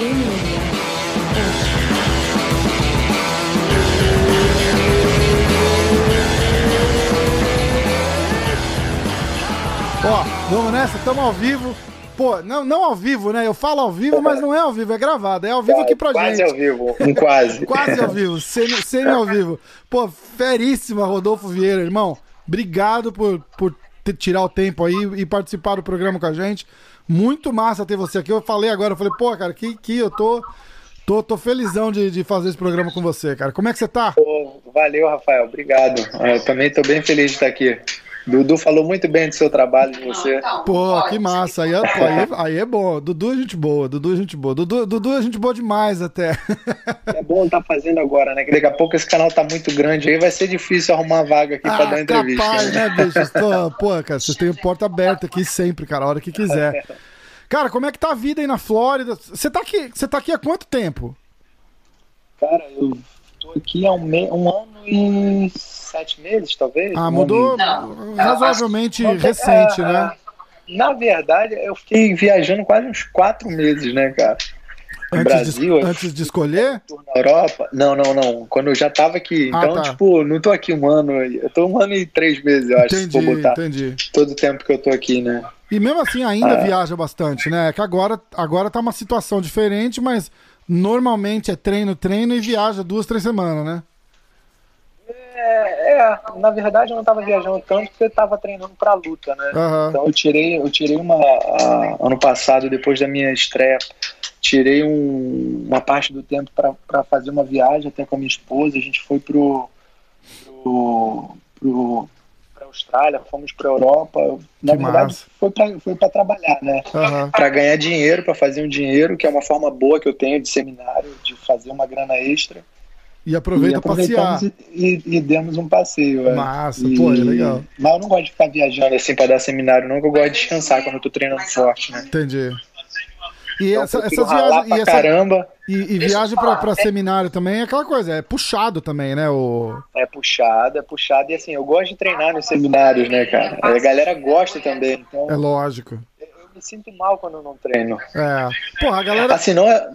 Ó, vamos nessa, estamos ao vivo. Pô, não, não ao vivo, né? Eu falo ao vivo, mas não é ao vivo, é gravado. É ao vivo aqui pra quase gente. ao vivo, um quase. Quase ao vivo, semi, semi ao vivo. Pô, feríssima, Rodolfo Vieira, irmão. Obrigado por, por tirar o tempo aí e participar do programa com a gente. Muito massa ter você aqui. Eu falei agora, eu falei, pô, cara, que, que eu tô, tô, tô felizão de, de fazer esse programa com você, cara. Como é que você tá? Pô, valeu, Rafael, obrigado. Eu também estou bem feliz de estar aqui. Dudu falou muito bem do seu trabalho, de você. Pô, que massa. Aí é, pô, aí, é- aí é bom. Dudu é gente boa, Dudu é gente boa. Dudu, Dudu é gente boa demais até. É bom estar fazendo agora, né? Que daqui a pouco esse canal tá muito grande aí, vai ser difícil arrumar vaga aqui para dar entrevista. Ah, capaz, né? né, bicho? Tô, pô, cara, vocês têm porta aberta aqui sempre, cara, a hora que quiser. Cara, como é que tá a vida aí na Flórida? Você tá aqui, você tá aqui há quanto tempo? Cara, eu tô aqui há um, me... um ano e sete meses, talvez. Ah, Um mudou razoavelmente e- recente, É, né? Na verdade, eu fiquei viajando quase uns quatro meses, né, cara? No Antes, Brasil, de, antes de escolher? na Europa. Não, não, não. Quando eu já tava aqui. Ah, Então, tá. tipo, não tô aqui um ano. Eu tô um ano e três meses, eu acho, Entendi, for botar entendi. todo o tempo que eu tô aqui, né? E mesmo assim ainda É. viaja bastante, né? É que agora, agora tá uma situação diferente, mas normalmente é treino, treino e viaja duas, três semanas, né? É, é, na verdade eu não tava viajando tanto porque eu tava treinando pra luta, né? Aham. Então eu tirei, eu tirei uma. a- ano passado, depois da minha estreia, tirei um- uma parte do tempo pra fazer uma viagem até com a minha esposa. A gente foi pro. pro, pro Austrália, fomos pra Europa. Na Que verdade, massa. foi pra, foi pra trabalhar, né? Aham. Para ganhar dinheiro, para fazer um dinheiro, que é uma forma boa que eu tenho de seminário, de fazer uma grana extra. E aproveita passear. e, e- e demos um passeio. é. Massa, E- pô, é legal. Mas eu não gosto de ficar viajando assim para dar seminário, não, que eu gosto de descansar quando eu tô treinando forte, né? Entendi. E Então, essa, eu essas viagens. E, essa- caramba, e, e viagem pra, pra seminário também é aquela coisa, é puxado também, né? O... é puxado, é puxado. E assim, eu gosto de treinar nos seminários, né, cara? A galera gosta também. Então, É lógico. eu me sinto mal quando eu não treino. É. Porra, a galera. Assim, não é,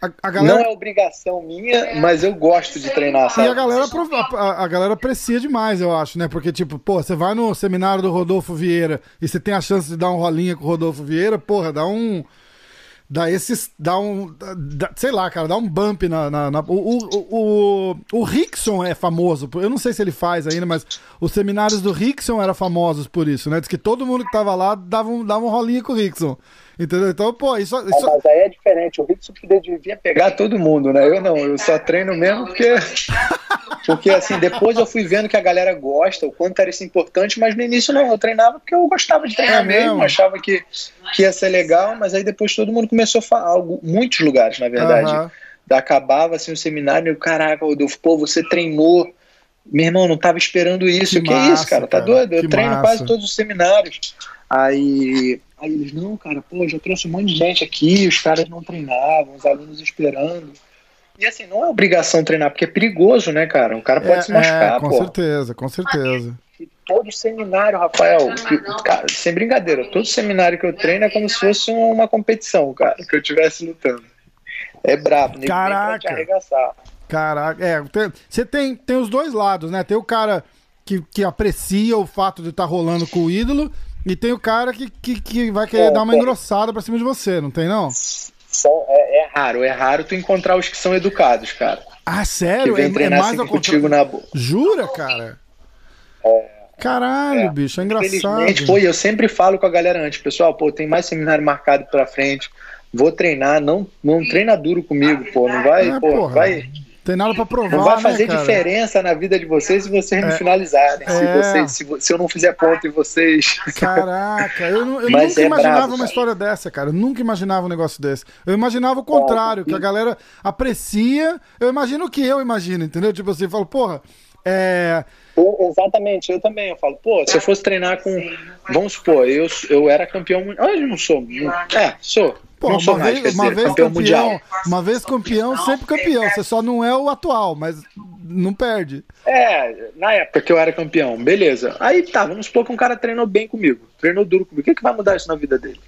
A, a galera não é obrigação minha, mas eu gosto de treinar, E sabe? a galera, a, a galera aprecia demais, eu acho, né? Porque, tipo, pô, você vai no seminário do Rodolfo Vieira e você tem a chance de dar um rolinha com o Rodolfo Vieira, porra, dá um. Dá esses. Dá um. dá- sei lá, cara, dá um bump na. na- na- o, o, o, o Rickson é famoso, eu não sei se ele faz ainda, mas os seminários do Rickson eram famosos por isso, né? Diz que todo mundo que tava lá dava um, dava um rolinha com o Rickson. Entendeu? Então, pô, isso. É, isso mas aí é diferente. O Rickson devia pegar todo mundo, né? Eu não, eu só treino mesmo porque. Porque assim, depois eu fui vendo que a galera gosta, o quanto era isso importante, mas no início não, eu treinava porque eu gostava de treinar É mesmo, achava que, que ia ser legal, mas aí depois todo mundo começou a falar, muitos lugares, na verdade. Aham. Acabava assim o seminário e eu, caraca, Rodolfo, pô, você treinou. Meu irmão, não tava esperando isso. Que Que, massa, isso, cara? Tá cara, doido? Eu que treino massa. quase todos os seminários. Aí, aí eles, não, cara, pô, já trouxe um monte de gente aqui, os caras não treinavam, os alunos esperando. E assim, não é obrigação treinar, porque é perigoso, né, cara? O cara pode é, se machucar, é, com pô. certeza, com certeza. E todo seminário, Rafael, que- cara, sem brincadeira, todo seminário que eu treino é como se fosse uma competição, cara, que eu estivesse lutando. É brabo, nem Caraca. pra te arregaçar. Caraca, é, você tem, tem os dois lados, né? Tem o cara que, que aprecia o fato de estar rolando com o ídolo e tem o cara que, que, que vai querer É, dar uma tem. engrossada pra cima de você, não tem não? São, é, é raro, é raro tu encontrar os que são educados, cara. Ah, Que sério? vem É, é treinar mais assim contigo na boa. Jura, cara? Caralho, É, bicho, é engraçado. Pô, e eu sempre falo com a galera antes, pessoal, pô, tem mais seminário marcado pra frente, vou treinar, não, não treina duro comigo, pô, não vai, É, pô, porra, vai, Tem nada pra provar, não vai né, fazer cara? diferença na vida de vocês se vocês não finalizarem, se, É. vocês, se, se eu não fizer ponto em vocês. Caraca, eu, eu nunca é imaginava brabo, uma história dessa, cara. Eu nunca imaginava um negócio desse. Eu imaginava o contrário, que a galera aprecia. Eu imagino o que eu imagino, entendeu? Tipo assim, eu falo, porra, é. Pô, exatamente, eu também, eu falo, pô, se eu fosse treinar com, vamos supor, eu, eu era campeão mundial, hoje não sou, não- é, sou, Porra, não sou uma mais, vez, quer uma dizer, vez campeão, campeão, mundial. uma vez campeão, sempre campeão. Você só não é o atual, mas não perde. É, na época que eu era campeão, beleza. Aí tá, vamos supor que um cara treinou bem comigo, treinou duro comigo. O que, que vai mudar isso na vida dele?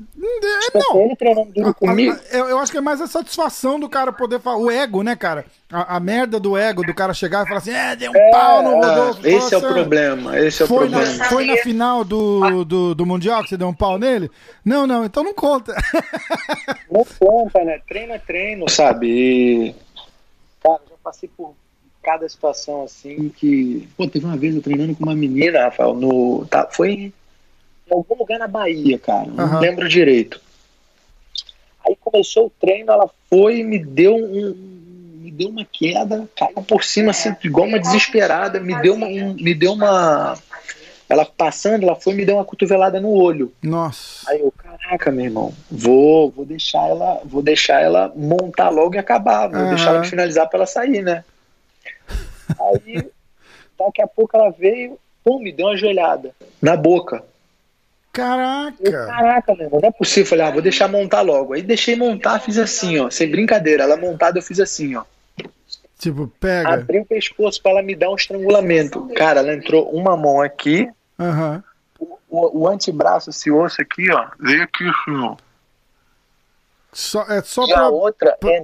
É, não. Ele duro comigo. Eu, eu, acho que é mais a satisfação do cara poder falar. O ego, né, cara? A, a merda do ego do cara chegar e falar assim: é, deu um é, pau no Rodolfo. Esse é o problema. Esse é o foi problema. Na, foi na final do, do, do Mundial que você deu um pau nele? Não, não, então não conta. Não conta, né? Treino é treino, sabe? E, cara, já passei por cada situação assim que. Pô, teve uma vez eu treinando com uma menina, Rafael, no. Tá, foi em algum lugar na Bahia, cara. Não uhum. lembro direito. Aí começou o treino, ela foi e me deu um. Me deu uma queda, caiu por cima, assim, igual uma desesperada, me deu uma. Um, me deu uma. Ela passando, ela foi e me deu uma cotovelada no olho. Nossa. Aí eu, caraca, meu irmão, vou, vou deixar ela, vou deixar ela montar logo e acabar, vou uhum. deixar ela finalizar para ela sair, né? Aí, daqui a pouco ela veio, pum, me deu uma joelhada na boca. Caraca! Eu, caraca, meu irmão, não é possível. Falei, ah, vou deixar montar logo. Aí deixei montar, fiz assim, ó. Sem brincadeira. Ela montada, eu fiz assim, ó. Tipo, pega. Abri o pescoço pra ela me dar um estrangulamento. Cara, ela entrou uma mão aqui. Uhum. O, o, o antebraço, esse osso aqui, ó, veio aqui assim, ó. Só, é só e pra, a outra pra...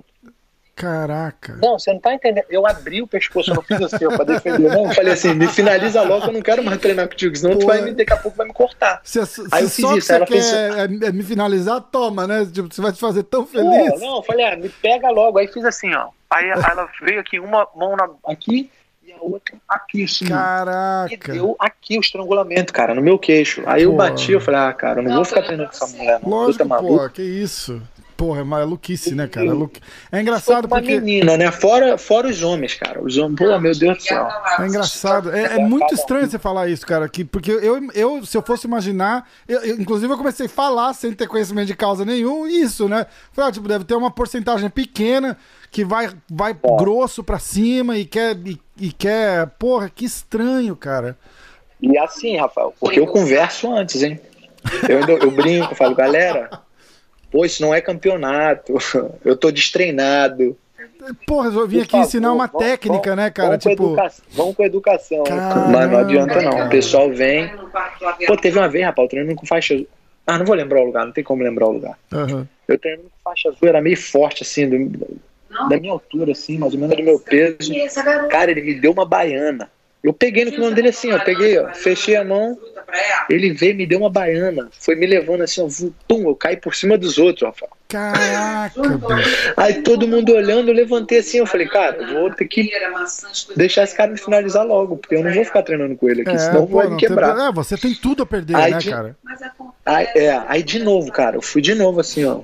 Caraca. Não, você não tá entendendo. Eu abri o pescoço, eu não fiz assim, pra defender. Não, eu falei assim, me finaliza logo, eu não quero mais treinar contigo, senão Pô, tu vai, daqui a pouco vai me cortar. Se, se aí eu fiz só isso. Que ela quer fez... é, é me finalizar, toma, né? Tipo, você vai te fazer tão feliz. Não, não, eu falei, ah, me pega logo. Aí fiz assim, ó. Aí, aí ela veio aqui, uma mão na, aqui e a outra aqui, assim. Caraca. E deu aqui o estrangulamento, cara, no meu queixo. Aí eu bati, eu falei, ah, cara, eu não, não vou ficar treinando com essa mulher. Não. Lógico, pô, que isso. Porra, é maluquice, né, cara? É engraçado uma porque. menina, né? Fora, fora os homens, cara. Os homens, pô, meu Deus do céu. É engraçado. É, é muito estranho você falar isso, cara. Que, porque eu, eu, se eu fosse imaginar. Eu, eu, inclusive, eu comecei a falar sem ter conhecimento de causa nenhum, isso, né? Falei, ah, tipo, deve ter uma porcentagem pequena que vai, vai é. grosso pra cima e quer. E, e quer. Porra, que estranho, cara. E assim, Rafael, porque eu converso antes, hein? Eu, eu brinco, falo, galera, Pô, isso não é campeonato. Eu tô destreinado. Porra, eu vim aqui favor, ensinar uma vamos, técnica, vamos, né, cara? Vamos tipo... Com educação, vamos com educação. Caramba, mas não adianta, não. O pessoal vem. Pô, teve uma vez, rapaz, eu treinando com faixa azul. Ah, não vou lembrar o lugar, não tem como lembrar o lugar. Uhum. Eu treinando com faixa azul, era meio forte, assim, do, da minha altura, assim, mais ou menos do meu peso. Cara, ele me deu uma baiana. Eu peguei no kimono dele assim, ó. Peguei, ó, fechei a mão. Ele veio, me deu uma baiana. Foi me levando assim, ó. Pum, eu caí por cima dos outros, ó. Caraca, Aí todo mundo olhando, eu levantei assim, eu falei, cara, eu vou ter que deixar esse cara me finalizar logo, porque eu não vou ficar treinando com ele aqui, é, senão pô, vai me quebrar. Tem... É, você tem tudo a perder, aí, né, de... cara? Aí, é, aí de novo, cara, eu fui de novo assim, ó.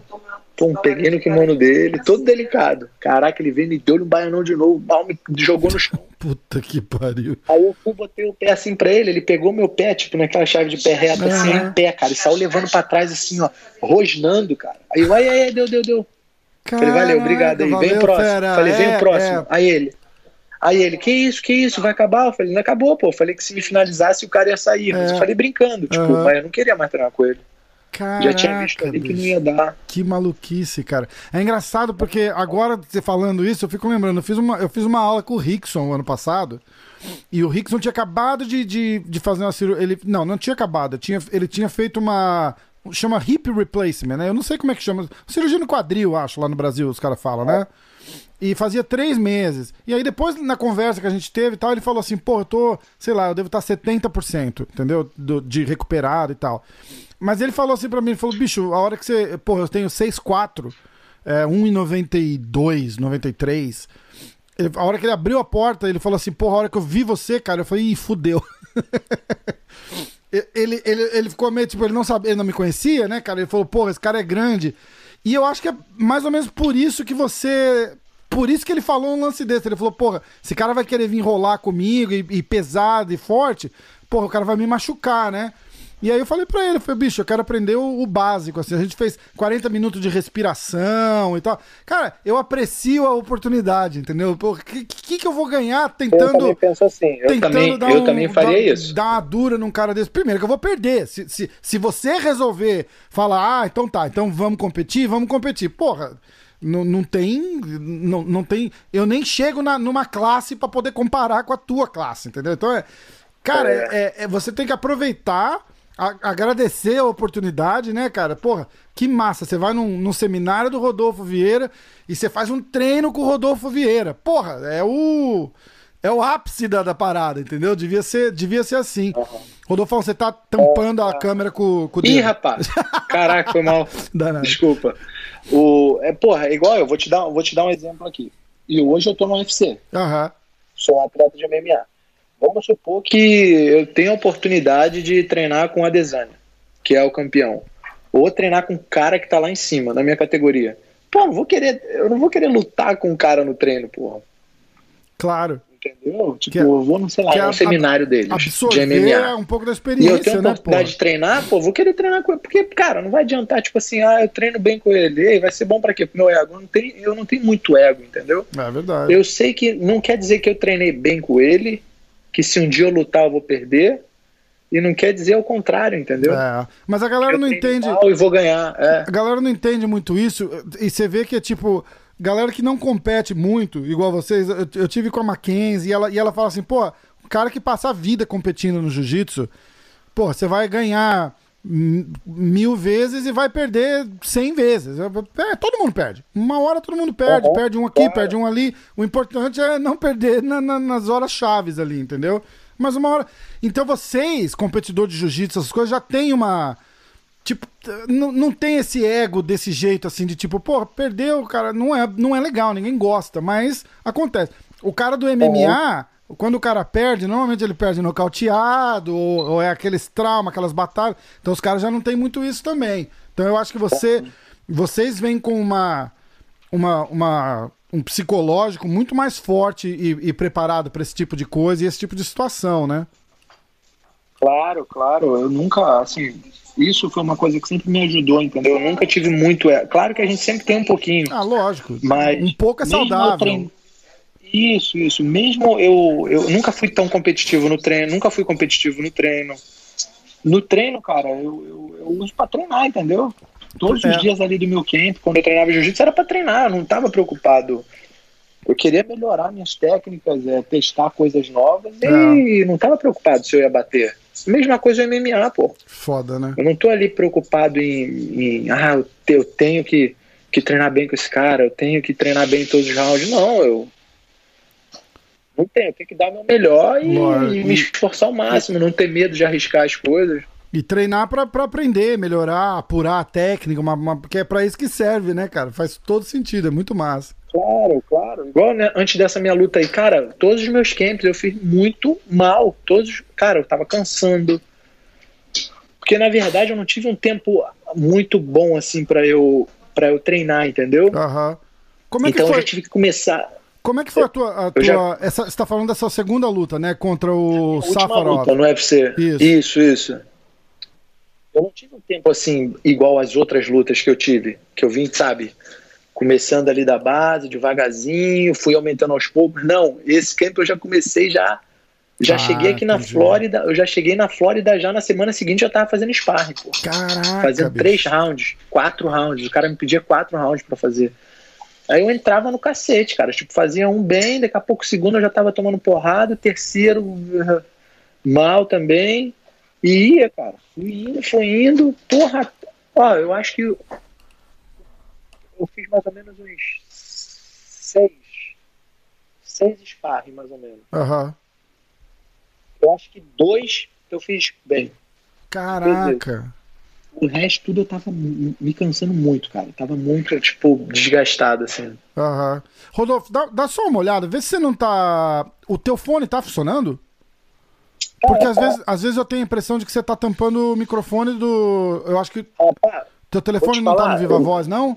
Pum, peguei no kimono dele, todo delicado. Caraca, ele veio, me deu um baianão de novo, mal me jogou no chão. Puta que pariu. Aí eu fui, botei o pé assim pra ele, ele pegou meu pé, tipo, naquela chave de pé reto, assim, em pé, cara, e saiu levando pra trás, assim, ó, rosnando, cara. Aí eu, ai, ai, deu, deu, deu. Caraca, Falei, valeu, obrigado aí, valeu, vem o próximo. Fera. Falei, vem é, o próximo. É. Aí ele. Aí ele, que isso, que isso, vai acabar? Eu falei, não acabou, pô. Eu falei que se me finalizasse o cara ia sair. Mas é. eu falei brincando, tipo, uhum. mas eu não queria mais treinar com ele. Caraca, Já tinha visto ali que não ia dar. Que maluquice, cara. É engraçado porque agora, você falando isso, eu fico lembrando, eu fiz uma, eu fiz uma aula com o Rickson ano passado. E o Rickson tinha acabado de, de, de fazer uma cirurgia. Ele, não, não tinha acabado. Tinha, ele tinha feito uma. Chama hip replacement, né? Eu não sei como é que chama. Cirurgia no quadril, acho, lá no Brasil, os caras falam, né? E fazia três meses. E aí, depois, na conversa que a gente teve e tal, ele falou assim: pô, eu tô, sei lá, eu devo estar 70%, entendeu? Do, de recuperado e tal. Mas ele falou assim pra mim, ele falou, bicho, a hora que você. Porra, eu tenho 6,4, é, 1,92, 93. Ele, a hora que ele abriu a porta, ele falou assim, porra, a hora que eu vi você, cara, eu falei, ih, fudeu. ele, ele, ele ficou meio, tipo, ele não sabia, ele não me conhecia, né, cara? Ele falou, porra, esse cara é grande. E eu acho que é mais ou menos por isso que você. Por isso que ele falou um lance desse. Ele falou, porra, esse cara vai querer vir enrolar comigo e, e pesado e forte, porra, o cara vai me machucar, né? E aí eu falei pra ele, falei, bicho, eu quero aprender o, o, básico, assim, a gente fez 40 minutos de respiração e tal. Cara, eu aprecio a oportunidade, entendeu? O que, que, que eu vou ganhar tentando... Eu também penso assim, eu, também, eu um, também faria dar, isso. Dar uma dura num cara desse. Primeiro que eu vou perder, se, se, se você resolver falar, ah, então tá, então vamos competir, vamos competir. Porra... Não, não tem. Não, não tem. Eu nem chego na, numa classe para poder comparar com a tua classe, entendeu? Então é. Cara, é. É, é, você tem que aproveitar a, agradecer a oportunidade, né, cara? Porra, que massa. Você vai num, num, seminário do Rodolfo Vieira e você faz um treino com o Rodolfo Vieira. Porra, é o. É o ápice da, da parada, entendeu? Devia ser, devia ser assim. Uhum. Rodolfo, você tá tampando a câmera com, com o dedo. Ih, rapaz! Caraca, foi mal. Desculpa. O, é, porra, é igual eu, vou te, dar, vou te dar um exemplo aqui. E hoje eu tô no UFC. Uhum. Sou um atleta de MMA. Vamos supor que eu tenho a oportunidade de treinar com a Desânia, que é o campeão. Ou treinar com um cara que tá lá em cima, na minha categoria. Pô, eu não vou querer, eu não vou querer lutar com um cara no treino, porra. Claro. Entendeu? Tipo, é, eu vou, não sei lá, no é seminário deles de MMA. um pouco da experiência, E eu tenho a né, oportunidade de treinar, pô, vou querer treinar com ele. Porque, cara, não vai adiantar, tipo assim, ah, eu treino bem com ele, vai ser bom pra quê? Pro meu ego. Eu não, tenho, eu não tenho muito ego, entendeu? É verdade. Eu sei que não quer dizer que eu treinei bem com ele, que se um dia eu lutar eu vou perder. E não quer dizer o contrário, entendeu? É, mas a galera eu não entende. E vou ganhar. É. A galera não entende muito isso. E você vê que é tipo. Galera que não compete muito, igual vocês. Eu, eu tive com a Mackenzie e ela, e ela fala assim: pô, o cara que passa a vida competindo no jiu-jitsu, pô, você vai ganhar mil vezes e vai perder cem vezes. É, todo mundo perde. Uma hora todo mundo perde. Uhum. Perde um aqui, perde um ali. O importante é não perder na, na, nas horas chaves ali, entendeu? Mas uma hora. Então vocês, competidores de jiu-jitsu, essas coisas, já tem uma. Tipo, não, não tem esse ego desse jeito assim, de tipo, pô, perdeu, cara, não é, não é legal, ninguém gosta, mas acontece. O cara do MMA. Uhum quando o cara perde, normalmente ele perde nocauteado, ou, ou é aqueles traumas, aquelas batalhas. Então os caras já não tem muito isso também. Então eu acho que você, vocês vêm com uma, uma, uma um psicológico muito mais forte e, e preparado para esse tipo de coisa e esse tipo de situação, né? Claro, claro. Eu nunca, assim, isso foi uma coisa que sempre me ajudou, entendeu? Eu nunca tive muito. É, claro que a gente sempre tem um pouquinho. Ah, lógico. Mas um pouco é saudável. Isso, isso. Mesmo eu, eu nunca fui tão competitivo no treino, nunca fui competitivo no treino. No treino, cara, eu, eu, eu uso pra treinar, entendeu? Todos é. os dias ali do meu camp, quando eu treinava jiu-jitsu, era pra treinar, eu não tava preocupado. Eu queria melhorar minhas técnicas, é, testar coisas novas é. e não tava preocupado se eu ia bater. Mesma coisa no MMA, pô. Foda, né? Eu não tô ali preocupado em, em ah, eu tenho que, que treinar bem com esse cara, eu tenho que treinar bem em todos os rounds. Não, eu não tenho, eu tenho que dar meu melhor e, e me esforçar ao máximo, não ter medo de arriscar as coisas. E treinar para aprender, melhorar, apurar a técnica, uma, uma, porque é para isso que serve, né, cara? Faz todo sentido, é muito massa. Claro, claro. Igual né, antes dessa minha luta aí, cara, todos os meus camps eu fiz muito mal. Todos, cara, eu tava cansando. Porque na verdade eu não tive um tempo muito bom assim para eu para eu treinar, entendeu? Uhum. Como é então que foi? eu já tive que começar como é que foi a tua. A tua já... essa, você tá falando dessa segunda luta, né? Contra o a Safarov. luta no UFC. Isso. isso, isso. Eu não tive um tempo assim, igual às outras lutas que eu tive. Que eu vim, sabe, começando ali da base, devagarzinho, fui aumentando aos poucos. Não, esse tempo eu já comecei já. Já ah, cheguei aqui na Flórida, eu já cheguei na Flórida já na semana seguinte já tava fazendo sparring, pô. Caraca. Fazendo bicho. três rounds, quatro rounds. O cara me pedia quatro rounds para fazer. Aí eu entrava no cacete, cara. Tipo, fazia um bem, daqui a pouco segundo eu já tava tomando porrada, terceiro mal também. E ia, cara. Fui indo, fui indo. Porra, ó, eu acho que eu, eu fiz mais ou menos uns seis. Seis sparring, mais ou menos. Uhum. Eu acho que dois eu fiz bem. Caraca. O resto tudo eu tava me cansando muito, cara. Eu tava muito, tipo, desgastado, assim. Aham. Uhum. Rodolfo, dá, dá só uma olhada, vê se você não tá. O teu fone tá funcionando? Porque às, vezes, às vezes eu tenho a impressão de que você tá tampando o microfone do. Eu acho que. teu telefone não tá no Viva eu... Voz, não?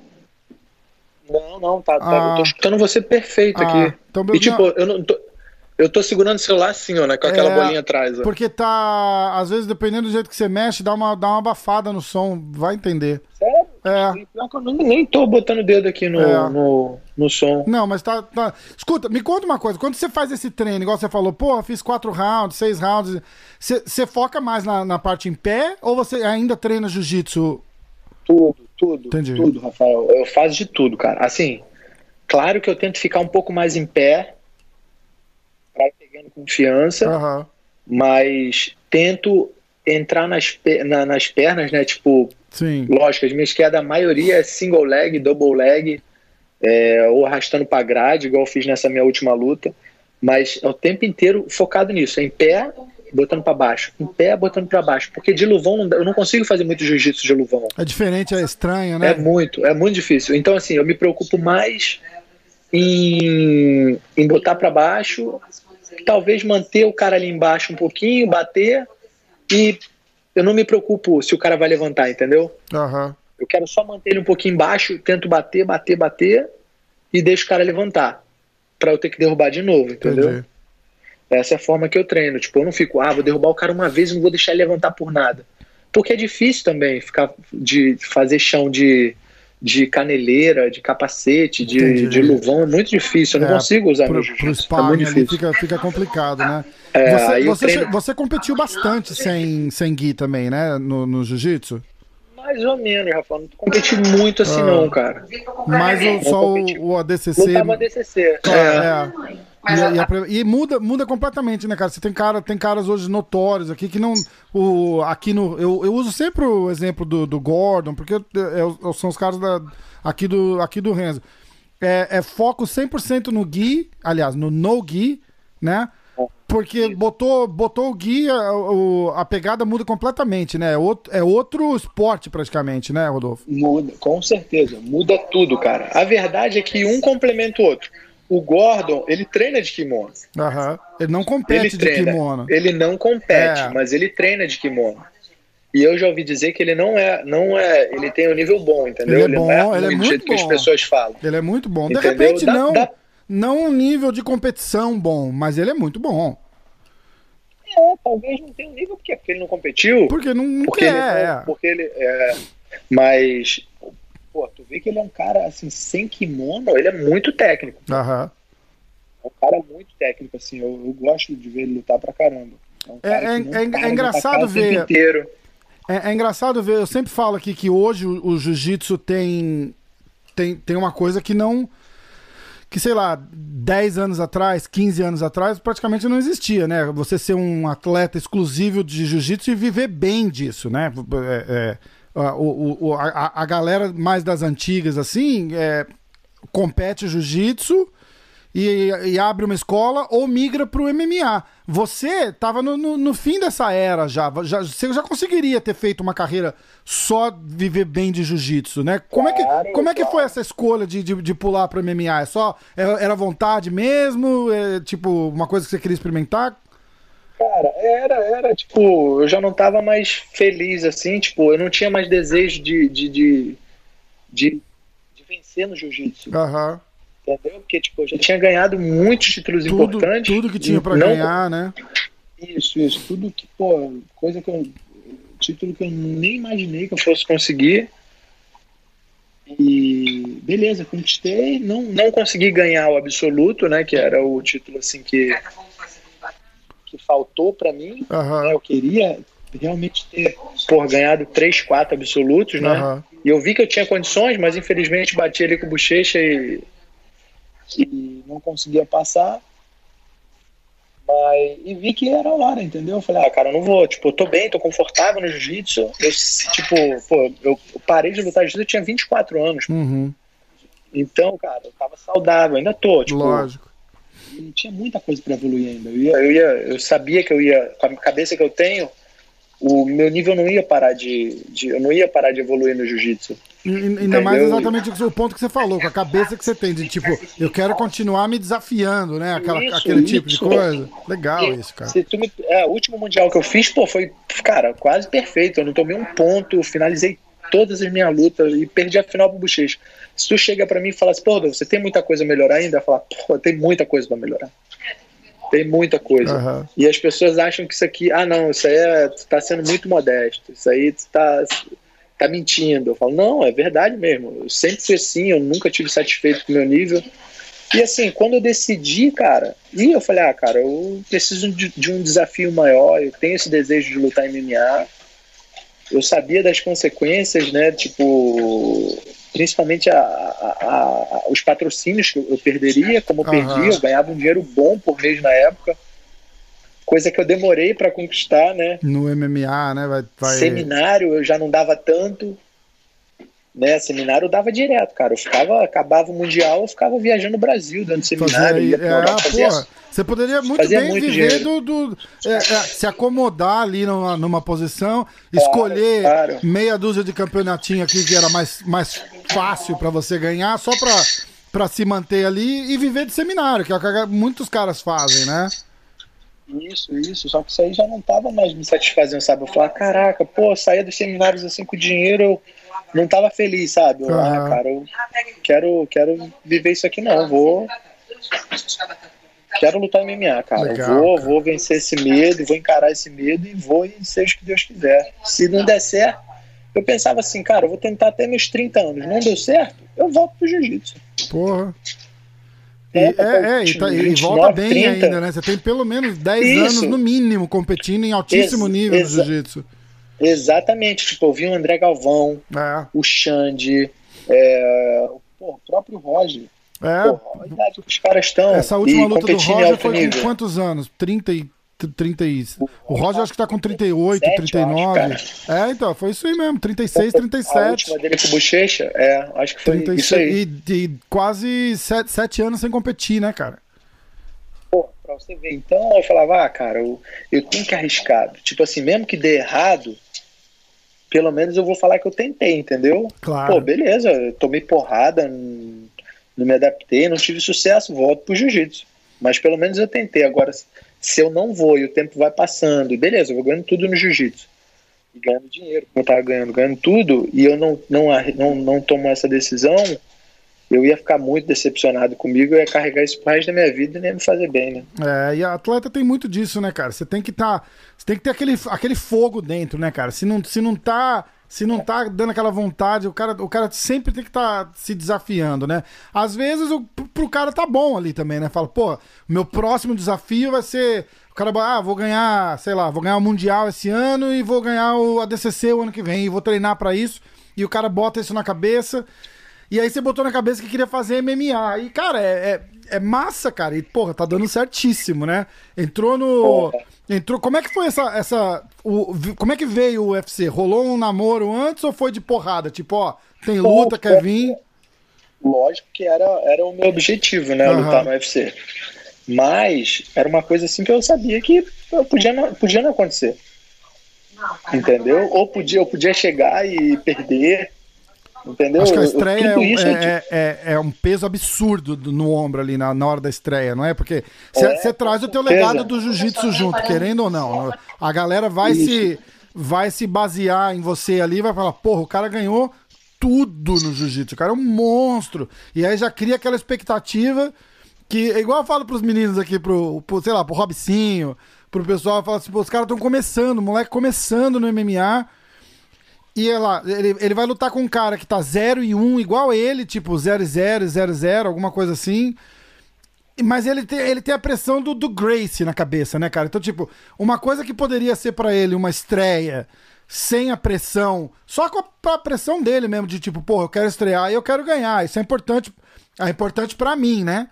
Não, não, tá. tá. Eu tô ah. escutando você perfeito ah, aqui. Então, e tipo, eu não tô. Eu tô segurando o celular assim, ó, né? Com aquela é, bolinha atrás. Ó. Porque tá. Às vezes, dependendo do jeito que você mexe, dá uma, dá uma abafada no som. Vai entender. Sério? É. Eu nem tô botando o dedo aqui no, é. no, no som. Não, mas tá, tá. Escuta, me conta uma coisa. Quando você faz esse treino, igual você falou, pô, fiz quatro rounds, seis rounds. Você, você foca mais na, na parte em pé ou você ainda treina jiu-jitsu? Tudo, tudo. Entendi. Tudo, Rafael. Eu faço de tudo, cara. Assim, claro que eu tento ficar um pouco mais em pé pegando confiança, uhum. mas tento entrar nas, na, nas pernas, né? Tipo, Sim. lógico, as minhas quedas, a maioria é single leg, double leg, é, ou arrastando pra grade, igual eu fiz nessa minha última luta. Mas é o tempo inteiro focado nisso, em pé, botando para baixo, em pé, botando para baixo. Porque de luvão não dá- eu não consigo fazer muito jiu-jitsu de luvão. É diferente, é estranho, né? É muito, é muito difícil. Então, assim, eu me preocupo mais em, em botar para baixo, talvez manter o cara ali embaixo um pouquinho, bater, e eu não me preocupo se o cara vai levantar, entendeu? Aham. Eu quero só manter ele um pouquinho embaixo, tento bater, bater, bater, e deixo o cara levantar, para eu ter que derrubar de novo, entendeu? Entendi. Essa é a forma que eu treino. Tipo, eu não fico, ah, vou derrubar o cara uma vez e não vou deixar ele levantar por nada. Porque é difícil também ficar de fazer chão de, de caneleira, de capacete, de, Entendi. de luvão. É muito difícil. Eu não É, consigo usar Pro, meu pro jiu-jitsu. É muito difícil. fica, fica complicado, né? É, você, você, treino- você competiu bastante sem, sem gui também, né? No, no jiu-jitsu? Mais ou menos, Rafa. Não competi muito assim, Ah. não, cara. Mas o, só o, o ADCC. Lutava DCC. É, É. é. E, e a pre- e muda, muda completamente, né, cara? Você tem cara, tem caras hoje notórios aqui que não. O, aqui no. Eu, eu uso sempre o exemplo do, do Gordon, porque eu- eu- eu- são os caras da, aqui, do, aqui do Renzo. É, é foco 100% no Gui, aliás, no no Gui, né? Porque botou, botou o Gui, a, o- a pegada muda completamente, né? É outro, é outro esporte praticamente, né, Rodolfo? Muda, com certeza. Muda tudo, cara. A verdade é que um complementa o outro. O Gordon, ele treina de kimono. Aham. Ele não Ele compete de treina. kimono. Ele não compete, É. mas ele treina de kimono. E eu já ouvi dizer que ele não é, não é, ele tem um nível bom, entendeu? Ele é bom, não ele é ruim do muito jeito que as bom. pessoas falam. Ele é muito bom. De Entendeu? repente, Dá- não, dá- não um nível de competição bom, mas ele é muito bom. É, talvez não tenha um nível porque, porque ele não competiu. Porque não, não porque quer. ele, é. porque ele é, mas pô, tu vê que ele é um cara assim sem kimono, ele é muito técnico. Aham. É um cara muito técnico assim, eu, eu gosto de ver ele lutar pra caramba. um É- cara é- é- é de engraçado ver-. É, é engraçado ver, eu sempre falo aqui que hoje o, o jiu-jitsu tem, tem, tem uma coisa que não. Que sei lá, 10 anos atrás, 15 anos atrás, praticamente não existia, né? Você ser um atleta exclusivo de jiu-jitsu e viver bem disso, né? É, é, a- o, o- a, a galera mais das antigas, assim, é, compete jiu-jitsu e, e abre uma escola ou migra pro MMA. Você tava no, no, no fim dessa era já, já. Você já conseguiria ter feito uma carreira só viver bem de jiu-jitsu, né? Como, é que, como é que foi essa escolha de, de, de pular pro MMA? É só. Era, era vontade mesmo? É, tipo, uma coisa que você queria experimentar? Cara, era, era, tipo, eu já não tava mais feliz, assim, tipo, eu não tinha mais desejo de, de, de, de, de vencer no jiu-jitsu, Aham. entendeu? Porque, tipo, eu já tinha ganhado muitos títulos Tudo, importantes. tudo que tinha pra não- ganhar, né? Isso, isso, tudo que, pô, coisa que eu, título que eu nem imaginei que eu fosse conseguir. E beleza, conquistei, não, não consegui ganhar o absoluto, né, que era o título, assim, que, que faltou pra mim, Aham. né? Eu queria realmente ter por ganhado 3, 4 absolutos, né? Aham. E eu vi que eu tinha condições, mas infelizmente bati ali com o bochecha e, e não conseguia passar. Mas, e vi que era a hora, entendeu? Eu falei, ah, cara, eu não vou, tipo, eu tô bem, tô confortável no jiu-jitsu. Eu, tipo, pô, eu parei de lutar jiu-jitsu, eu tinha 24 anos. Uhum. Então, cara, eu tava saudável, ainda tô, tipo, Lógico. E tinha muita coisa para evoluir ainda. Eu, ia, eu, ia, eu sabia que eu ia, com a cabeça que eu tenho, o meu nível não ia parar de, de eu não ia parar de evoluir no jiu-jitsu. Ainda mais exatamente o ponto que você falou, com a cabeça que você tem, de tipo, eu quero continuar me desafiando, né? Aquela, Isso, aquele tipo de isso. coisa. Legal isso, cara. Se tu me, é, o último mundial que eu fiz, pô, foi, cara, quase perfeito. Eu não tomei um ponto, finalizei todas as minhas lutas e perdi a final pro Bochecha. Se tu chega pra mim e fala assim, pô, você tem muita coisa a melhorar ainda? Eu falar, pô, tem muita coisa pra melhorar. Tem muita coisa. Aham. E as pessoas acham que isso aqui, ah, não, isso aí é, tu tá sendo muito modesto, isso aí tu tá, tá mentindo. Eu falo, não, é verdade mesmo. Eu sempre fui assim, eu nunca tive satisfeito com o meu nível. E assim, quando eu decidi, cara, e eu falei, ah, cara, eu preciso de, de um desafio maior, eu tenho esse desejo de lutar MMA. Eu sabia das consequências, né? Tipo, principalmente a, a- a- os patrocínios que eu perderia, como eu Aham. perdi, eu ganhava um dinheiro bom por mês na época. coisa que eu demorei para conquistar, né? No MMA, né? Vai, vai... Seminário eu já não dava tanto, né? Seminário eu dava direto, cara. Eu ficava, acabava o mundial, eu ficava viajando o Brasil dando seminário. Fazia, ia, é, fazia, porra, você poderia muito bem muito viver do, do é, é, se acomodar ali numa, numa posição, claro, escolher claro. meia dúzia de campeonatinho aqui que era mais, mais fácil para você ganhar, só para para se manter ali e viver de seminário, que é o que muitos caras fazem, né? Isso, isso. Só que isso aí já não tava mais me satisfazendo, sabe? Eu falava, caraca, pô, saía dos seminários assim com dinheiro, eu não tava feliz, sabe? Eu, ah, cara, eu quero, quero viver isso aqui não, vou. Quero lutar MMA, cara. Legal, vou, cara. vou vencer esse medo, vou encarar esse medo e vou e seja o que Deus quiser. Se não der certo, eu pensava assim, cara, eu vou tentar até meus 30 anos. Não deu certo, eu volto pro jiu-jitsu. Porra. E, é, é, e, tá, e volta bem 30. ainda, né? Você tem pelo menos 10 Isso. anos no mínimo competindo em altíssimo ex nível no jiu-jitsu. Exatamente. Tipo, eu vi o André Galvão, é. o Xande, é, pô, o próprio Roger. É. Pô, a idade que os caras estão. Essa última luta do Roger foi com quantos anos? 30 e 30 e... O Roger acho que tá com 38, 39. Acho, é, então, foi isso aí mesmo, 36, 37. A última dele com bochecha, é, acho que foi 36, isso aí. E, e quase 7, 7 anos sem competir, né, cara? Pô, pra você ver. Então eu falava, ah, cara, eu, eu tenho que arriscar. Tipo assim, mesmo que dê errado, pelo menos eu vou falar que eu tentei, entendeu? Claro. Pô, beleza, eu tomei porrada, não me adaptei, não tive sucesso, volto pro jiu-jitsu. Mas pelo menos eu tentei. Agora, se eu não vou e o tempo vai passando, e beleza, eu vou ganhando tudo no jiu-jitsu. E ganhando dinheiro, como eu tava ganhando, ganhando tudo, e eu não, não, não, não tomo essa decisão, eu ia ficar muito decepcionado comigo, eu ia carregar isso pro resto da minha vida e nem me fazer bem, né? É, e a atleta tem muito disso, né, cara? Você tem que tá, você tem que ter aquele, aquele fogo dentro, né, cara? Se não, se não tá se não tá dando aquela vontade, o cara, o cara sempre tem que estar tá se desafiando, né? Às vezes o, pro cara tá bom ali também, né? Fala, pô, meu próximo desafio vai ser. O cara, ah, vou ganhar, sei lá, vou ganhar o Mundial esse ano e vou ganhar o ADCC o ano que vem e vou treinar para isso. E o cara bota isso na cabeça. E aí você botou na cabeça que queria fazer MMA. E, cara, é, é, é massa, cara. E, porra, tá dando certíssimo, né? Entrou no. Entrou. Como é que foi essa. essa o, como é que veio o UFC? Rolou um namoro antes ou foi de porrada? Tipo, ó, tem luta, quer vir? Lógico que era, era o meu objetivo, né? Uhum. Lutar no UFC. Mas era uma coisa assim que eu sabia que podia não, podia não acontecer. Entendeu? Ou podia, eu podia chegar e perder Entendeu? Acho que a estreia é, é, é, é, um peso absurdo no ombro ali na, na hora da estreia, não é? Porque você é, traz o teu legado do jiu-jitsu junto, querendo ou não. A galera vai se, vai se basear em você ali vai falar, porra, o cara ganhou tudo no jiu-jitsu, o cara é um monstro. E aí já cria aquela expectativa que, igual eu falo pros meninos aqui, pro, pro sei lá, pro Robicinho, pro pessoal, fala assim, pô, os caras estão começando, o moleque começando no MMA e ela, ele, ele vai lutar com um cara que tá 0 e 1, um, igual ele, tipo 0 e 0, 0 0, alguma coisa assim. Mas ele tem, ele tem a pressão do, do Grace na cabeça, né, cara? Então, tipo, uma coisa que poderia ser para ele uma estreia sem a pressão, só com a, a, pressão dele mesmo, de tipo, porra, eu quero estrear e eu quero ganhar. Isso é importante, é importante para mim, né?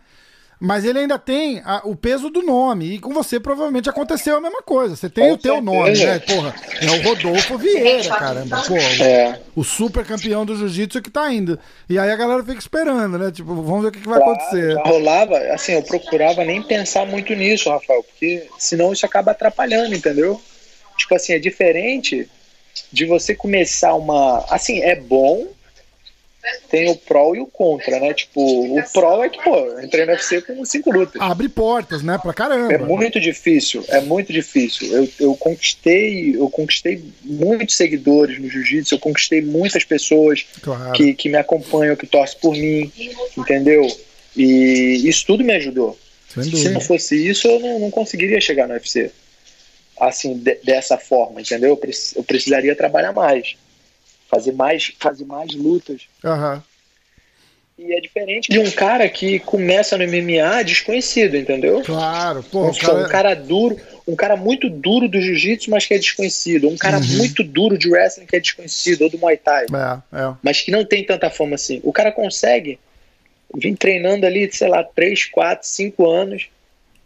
Mas ele ainda tem a, o peso do nome. E com você provavelmente aconteceu a mesma coisa. Você tem com o teu certeza. nome, né? Porra, é o Rodolfo Vieira, caramba. Pô, é. o, super campeão do jiu-jitsu que tá indo. E aí a galera fica esperando, né? Tipo, vamos ver o que, que vai acontecer. Já rolava, assim, eu procurava nem pensar muito nisso, Rafael, porque senão isso acaba atrapalhando, entendeu? Tipo assim, é diferente de você começar uma. Assim, é bom tem o pró e o contra, né? Tipo, o pró é que, pô, entrei no UFC com cinco lutas. Abre portas, né? Pra caramba. É muito difícil, é muito difícil. Eu, eu conquistei, eu conquistei muitos seguidores no jiu-jitsu, eu conquistei muitas pessoas claro. que, que me acompanham, que torcem por mim, entendeu? E isso tudo me ajudou. Se não fosse isso, eu não, não conseguiria chegar no UFC. Assim, de, dessa forma, entendeu? Eu, eu precisaria trabalhar mais fazer mais, fazer mais lutas. Uhum. E é diferente de um cara que começa no MMA desconhecido, entendeu? Claro, pô. Um, cara... um cara duro, um cara muito duro do jiu-jitsu, mas que é desconhecido. Um cara uhum. muito duro de wrestling que é desconhecido, ou do Muay Thai. É, é. Mas que não tem tanta fama assim. O cara consegue vir treinando ali, sei lá, 3, 4, 5 anos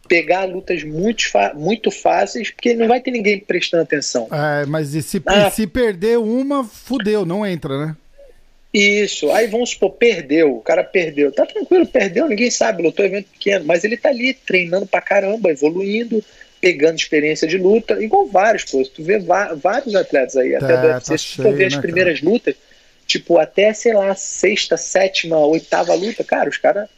pegar lutas muito, muito fáceis, porque não vai ter ninguém prestando atenção. É, mas e se, ah, se perder uma, fudeu, não entra, né? Isso, aí vamos supor, perdeu, o cara perdeu. Tá tranquilo, perdeu, ninguém sabe, lutou evento pequeno, mas ele tá ali treinando pra caramba, evoluindo, pegando experiência de luta, igual vários, pô. Tu vê vários atletas aí, até é, do UFC, tá se tu ver as né, primeiras cara? lutas, tipo, até, sei lá, sexta, sétima, oitava luta, cara, os caras,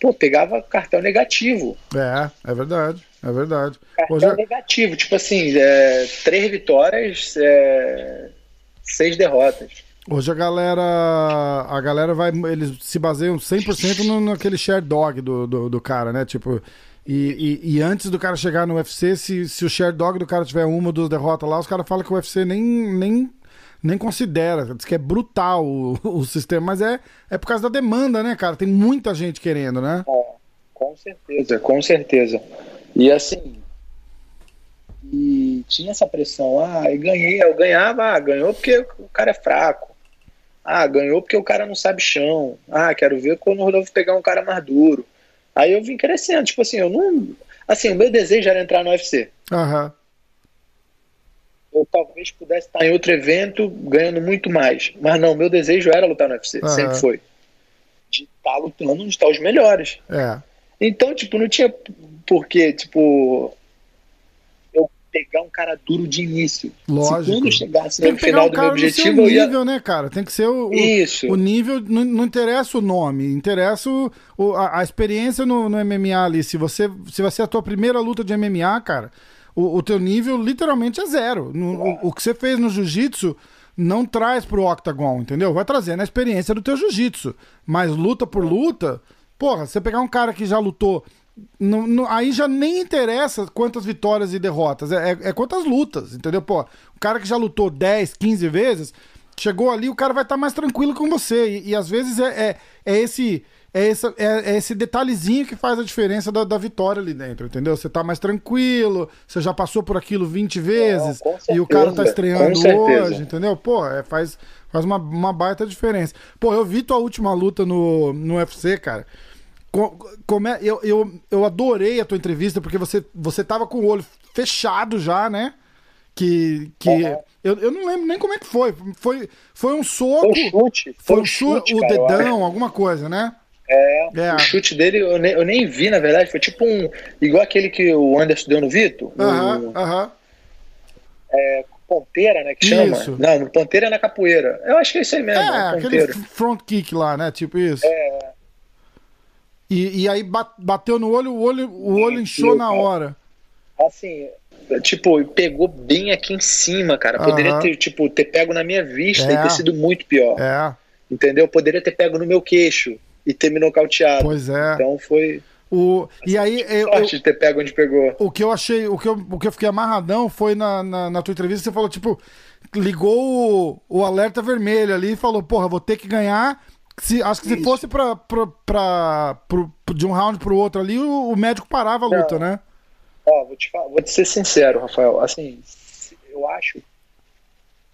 pô, pegava cartão negativo. É, é verdade, é verdade. Cartão Hoje... negativo, tipo assim, é, três vitórias, é, seis derrotas. Hoje a galera, a galera vai, eles se baseiam 100% no, naquele share dog do, do, do cara, né? Tipo, e, e, e, antes do cara chegar no UFC, se, se o share dog do cara tiver uma ou duas derrotas lá, os caras falam que o UFC nem, nem, nem considera. Diz que é brutal o, o sistema, mas é, é por causa da demanda, né, cara? Tem muita gente querendo, né? É, com certeza, com certeza. E assim, e tinha essa pressão, ah, eu ganhei, eu ganhava, ah, ganhou porque o cara é fraco. Ah, ganhou porque o cara não sabe chão. Ah, quero ver quando o Rodolfo pegar um cara mais duro. Aí eu vim crescendo, tipo assim, eu não. Assim, o meu desejo era entrar no UFC. Uhum. Eu talvez pudesse estar em outro evento ganhando muito mais. Mas não, meu desejo era lutar no UFC, uhum. sempre foi. De estar tá lutando onde estão os melhores. É. Então, tipo, não tinha porquê, tipo, pegar um cara duro de início. Lógico. Se quando chegasse no final um do meu objetivo, eu ia... nível, né, cara? Tem que ser o, Isso. o, o nível, não, não, interessa o nome, interessa o, o a, a, experiência no, no, MMA ali. Se você se vai ser a tua primeira luta de MMA, cara, o, o teu nível literalmente é zero. No, o, o que você fez no jiu-jitsu não traz pro octagon, entendeu? Vai trazer na experiência do teu jiu-jitsu. Mas luta por luta, porra, você pegar um cara que já lutou não, não, aí já nem interessa quantas vitórias e derrotas, é, é, é, quantas lutas, entendeu? Pô, o cara que já lutou 10, 15 vezes, chegou ali, o cara vai estar tá mais tranquilo com você. E, e às vezes é, é, é esse. É esse, é, é, esse detalhezinho que faz a diferença da, da, vitória ali dentro, entendeu? Você tá mais tranquilo, você já passou por aquilo 20 vezes certeza, e o cara tá estreando hoje, entendeu? Pô, é, faz, faz uma, uma baita diferença. Pô, eu vi tua última luta no, no UFC, cara. Como é, eu, eu, eu adorei a tua entrevista, porque você, você tava com o olho fechado já, né? Que. que uhum. eu, eu não lembro nem como é que foi. Foi, foi um soco. Foi um chute. Foi, um chute, o cara, dedão, alguma coisa, né? É, é, o chute dele eu nem, eu nem vi, na verdade. Foi tipo um. Igual aquele que o Anderson deu no Vitor. Aham, aham. É, ponteira, né? Que chama? Isso. Não, ponteira é na capoeira. Eu acho que é isso aí mesmo. É, é aquele front kick lá, né? Tipo isso. É. E, e aí bateu no olho, o olho, o olho inchou na hora. Assim, tipo, pegou bem aqui em cima, cara. Poderia ter, tipo, ter pego na minha vista é. e ter sido muito pior. É. Entendeu? Poderia ter pego no meu queixo e ter me nocauteado. Pois é. Então foi. O, e aí, eu, sorte eu, de ter pego onde pegou. O que eu achei, o que eu, o que eu fiquei amarradão foi na, na, na tua entrevista, você falou, tipo, ligou o, o alerta vermelho ali e falou, porra, vou ter que ganhar se, acho que se fosse pra, pra, pra, pra, de um round pro outro ali, o, o médico parava a luta, Não. né? Ó, vou te, falar, vou te ser sincero, Rafael. Assim, eu acho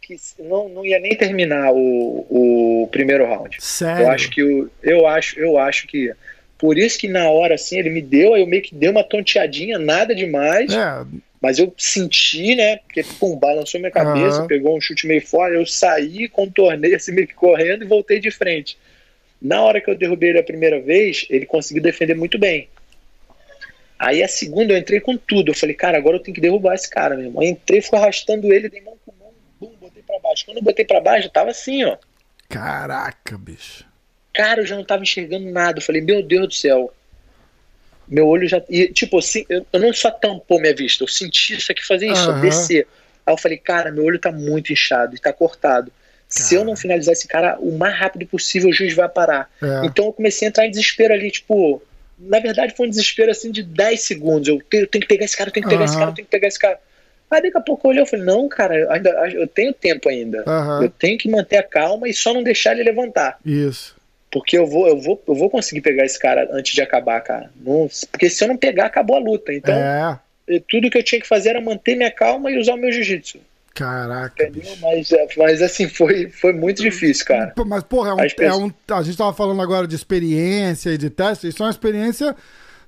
que não, não ia nem terminar o, o primeiro round. Sério? Eu acho que o, eu acho, eu acho que ia. Por isso que na hora assim ele me deu, aí eu meio que dei uma tonteadinha, nada demais. É. Mas eu senti, né? Porque pum, balançou minha cabeça, uhum. pegou um chute meio fora, eu saí, contornei assim meio que correndo e voltei de frente. Na hora que eu derrubei ele a primeira vez, ele conseguiu defender muito bem. Aí a segunda eu entrei com tudo. Eu falei, cara, agora eu tenho que derrubar esse cara mesmo. Aí entrei, fui arrastando ele, dei mão pra baixo. Quando eu botei pra baixo, tava assim, ó. Caraca, bicho. Cara, eu já não tava enxergando nada. Eu falei, meu Deus do céu. Meu olho já. E, tipo, assim, eu, eu não só tampou minha vista, eu senti isso aqui fazer isso, uhum. descer. Aí eu falei, cara, meu olho tá muito inchado e tá cortado. Se eu não finalizar esse cara o mais rápido possível, o juiz vai parar. É. Então eu comecei a entrar em desespero ali, tipo. Na verdade, foi um desespero assim de 10 segundos. Eu tenho, eu tenho que pegar esse cara, eu tenho que pegar uhum. esse cara, eu tenho que pegar esse cara. Aí daqui a pouco eu olhei e falei, não, cara, ainda, eu tenho tempo ainda. Uhum. Eu tenho que manter a calma e só não deixar ele levantar. Isso. Porque eu vou, eu vou, eu vou conseguir pegar esse cara antes de acabar, cara. Não, porque se eu não pegar, acabou a luta. Então, é. tudo que eu tinha que fazer era manter minha calma e usar o meu jiu-jitsu. Caraca. Mas, mas assim, foi, foi muito difícil, cara. Mas, porra, é um, a, é um, a gente tava falando agora de experiência e de teste, isso é uma experiência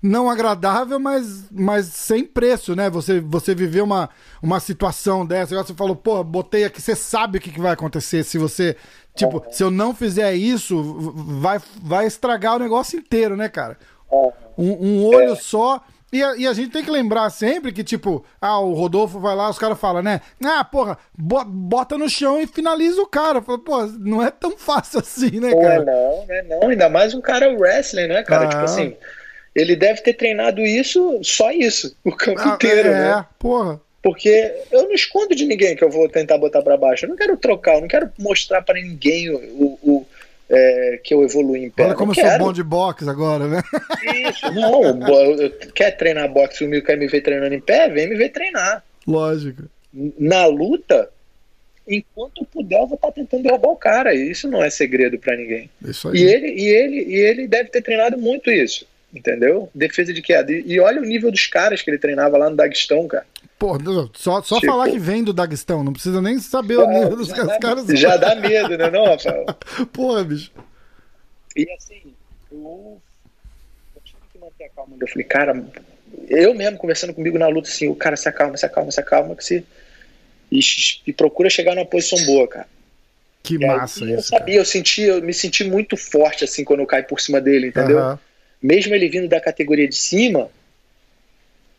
não agradável, mas, mas sem preço, né? Você, você viver uma, uma situação dessa. Agora você falou, pô, botei aqui, você sabe o que, que vai acontecer se você. Tipo, se eu não fizer isso, vai, vai estragar o negócio inteiro, né, cara? Um, um olho é. só. E a, e a, gente tem que lembrar sempre que, tipo, ah, o Rodolfo vai lá, os caras falam, né? Ah, porra, bota no chão e finaliza o cara. Fala, pô, não é tão fácil assim, né, cara? Não, né? Não, ainda mais um cara wrestling, né, cara? Ah. Tipo assim, ele deve ter treinado isso, só isso, o campo ah, inteiro, é, né? É, porra. Porque eu não escondo de ninguém que eu vou tentar botar para baixo. Eu não quero trocar, eu não quero mostrar para ninguém o, o é, que eu evolui em pé. Olha como eu sou bom de boxe agora, né? Isso, não. Eu, quer treinar boxe e quer me ver treinando em pé? Vem me ver treinar. Lógico. Na luta, enquanto puder, eu vou estar tentando derrubar o cara. Isso não é segredo para ninguém. Isso aí. E ele, e, ele, e ele deve ter treinado muito isso. Entendeu? Defesa de queda. E, e olha o nível dos caras que ele treinava lá no Daguestão, cara. Pô, só, só tipo, falar que vem do Daguestão, não precisa nem saber já, o nível dos dá, caras. Já dá medo, né, não, Rafael? Porra, bicho. E assim, eu, eu tive que manter a calma. Eu falei, cara, eu mesmo conversando comigo na luta, assim, o cara se acalma, se acalma, se acalma, que se. E, e procura chegar numa posição boa, cara. Que e massa aí, isso. Eu sabia, cara. eu senti, eu me senti muito forte assim quando eu caí por cima dele, entendeu? Uh -huh. Mesmo ele vindo da categoria de cima,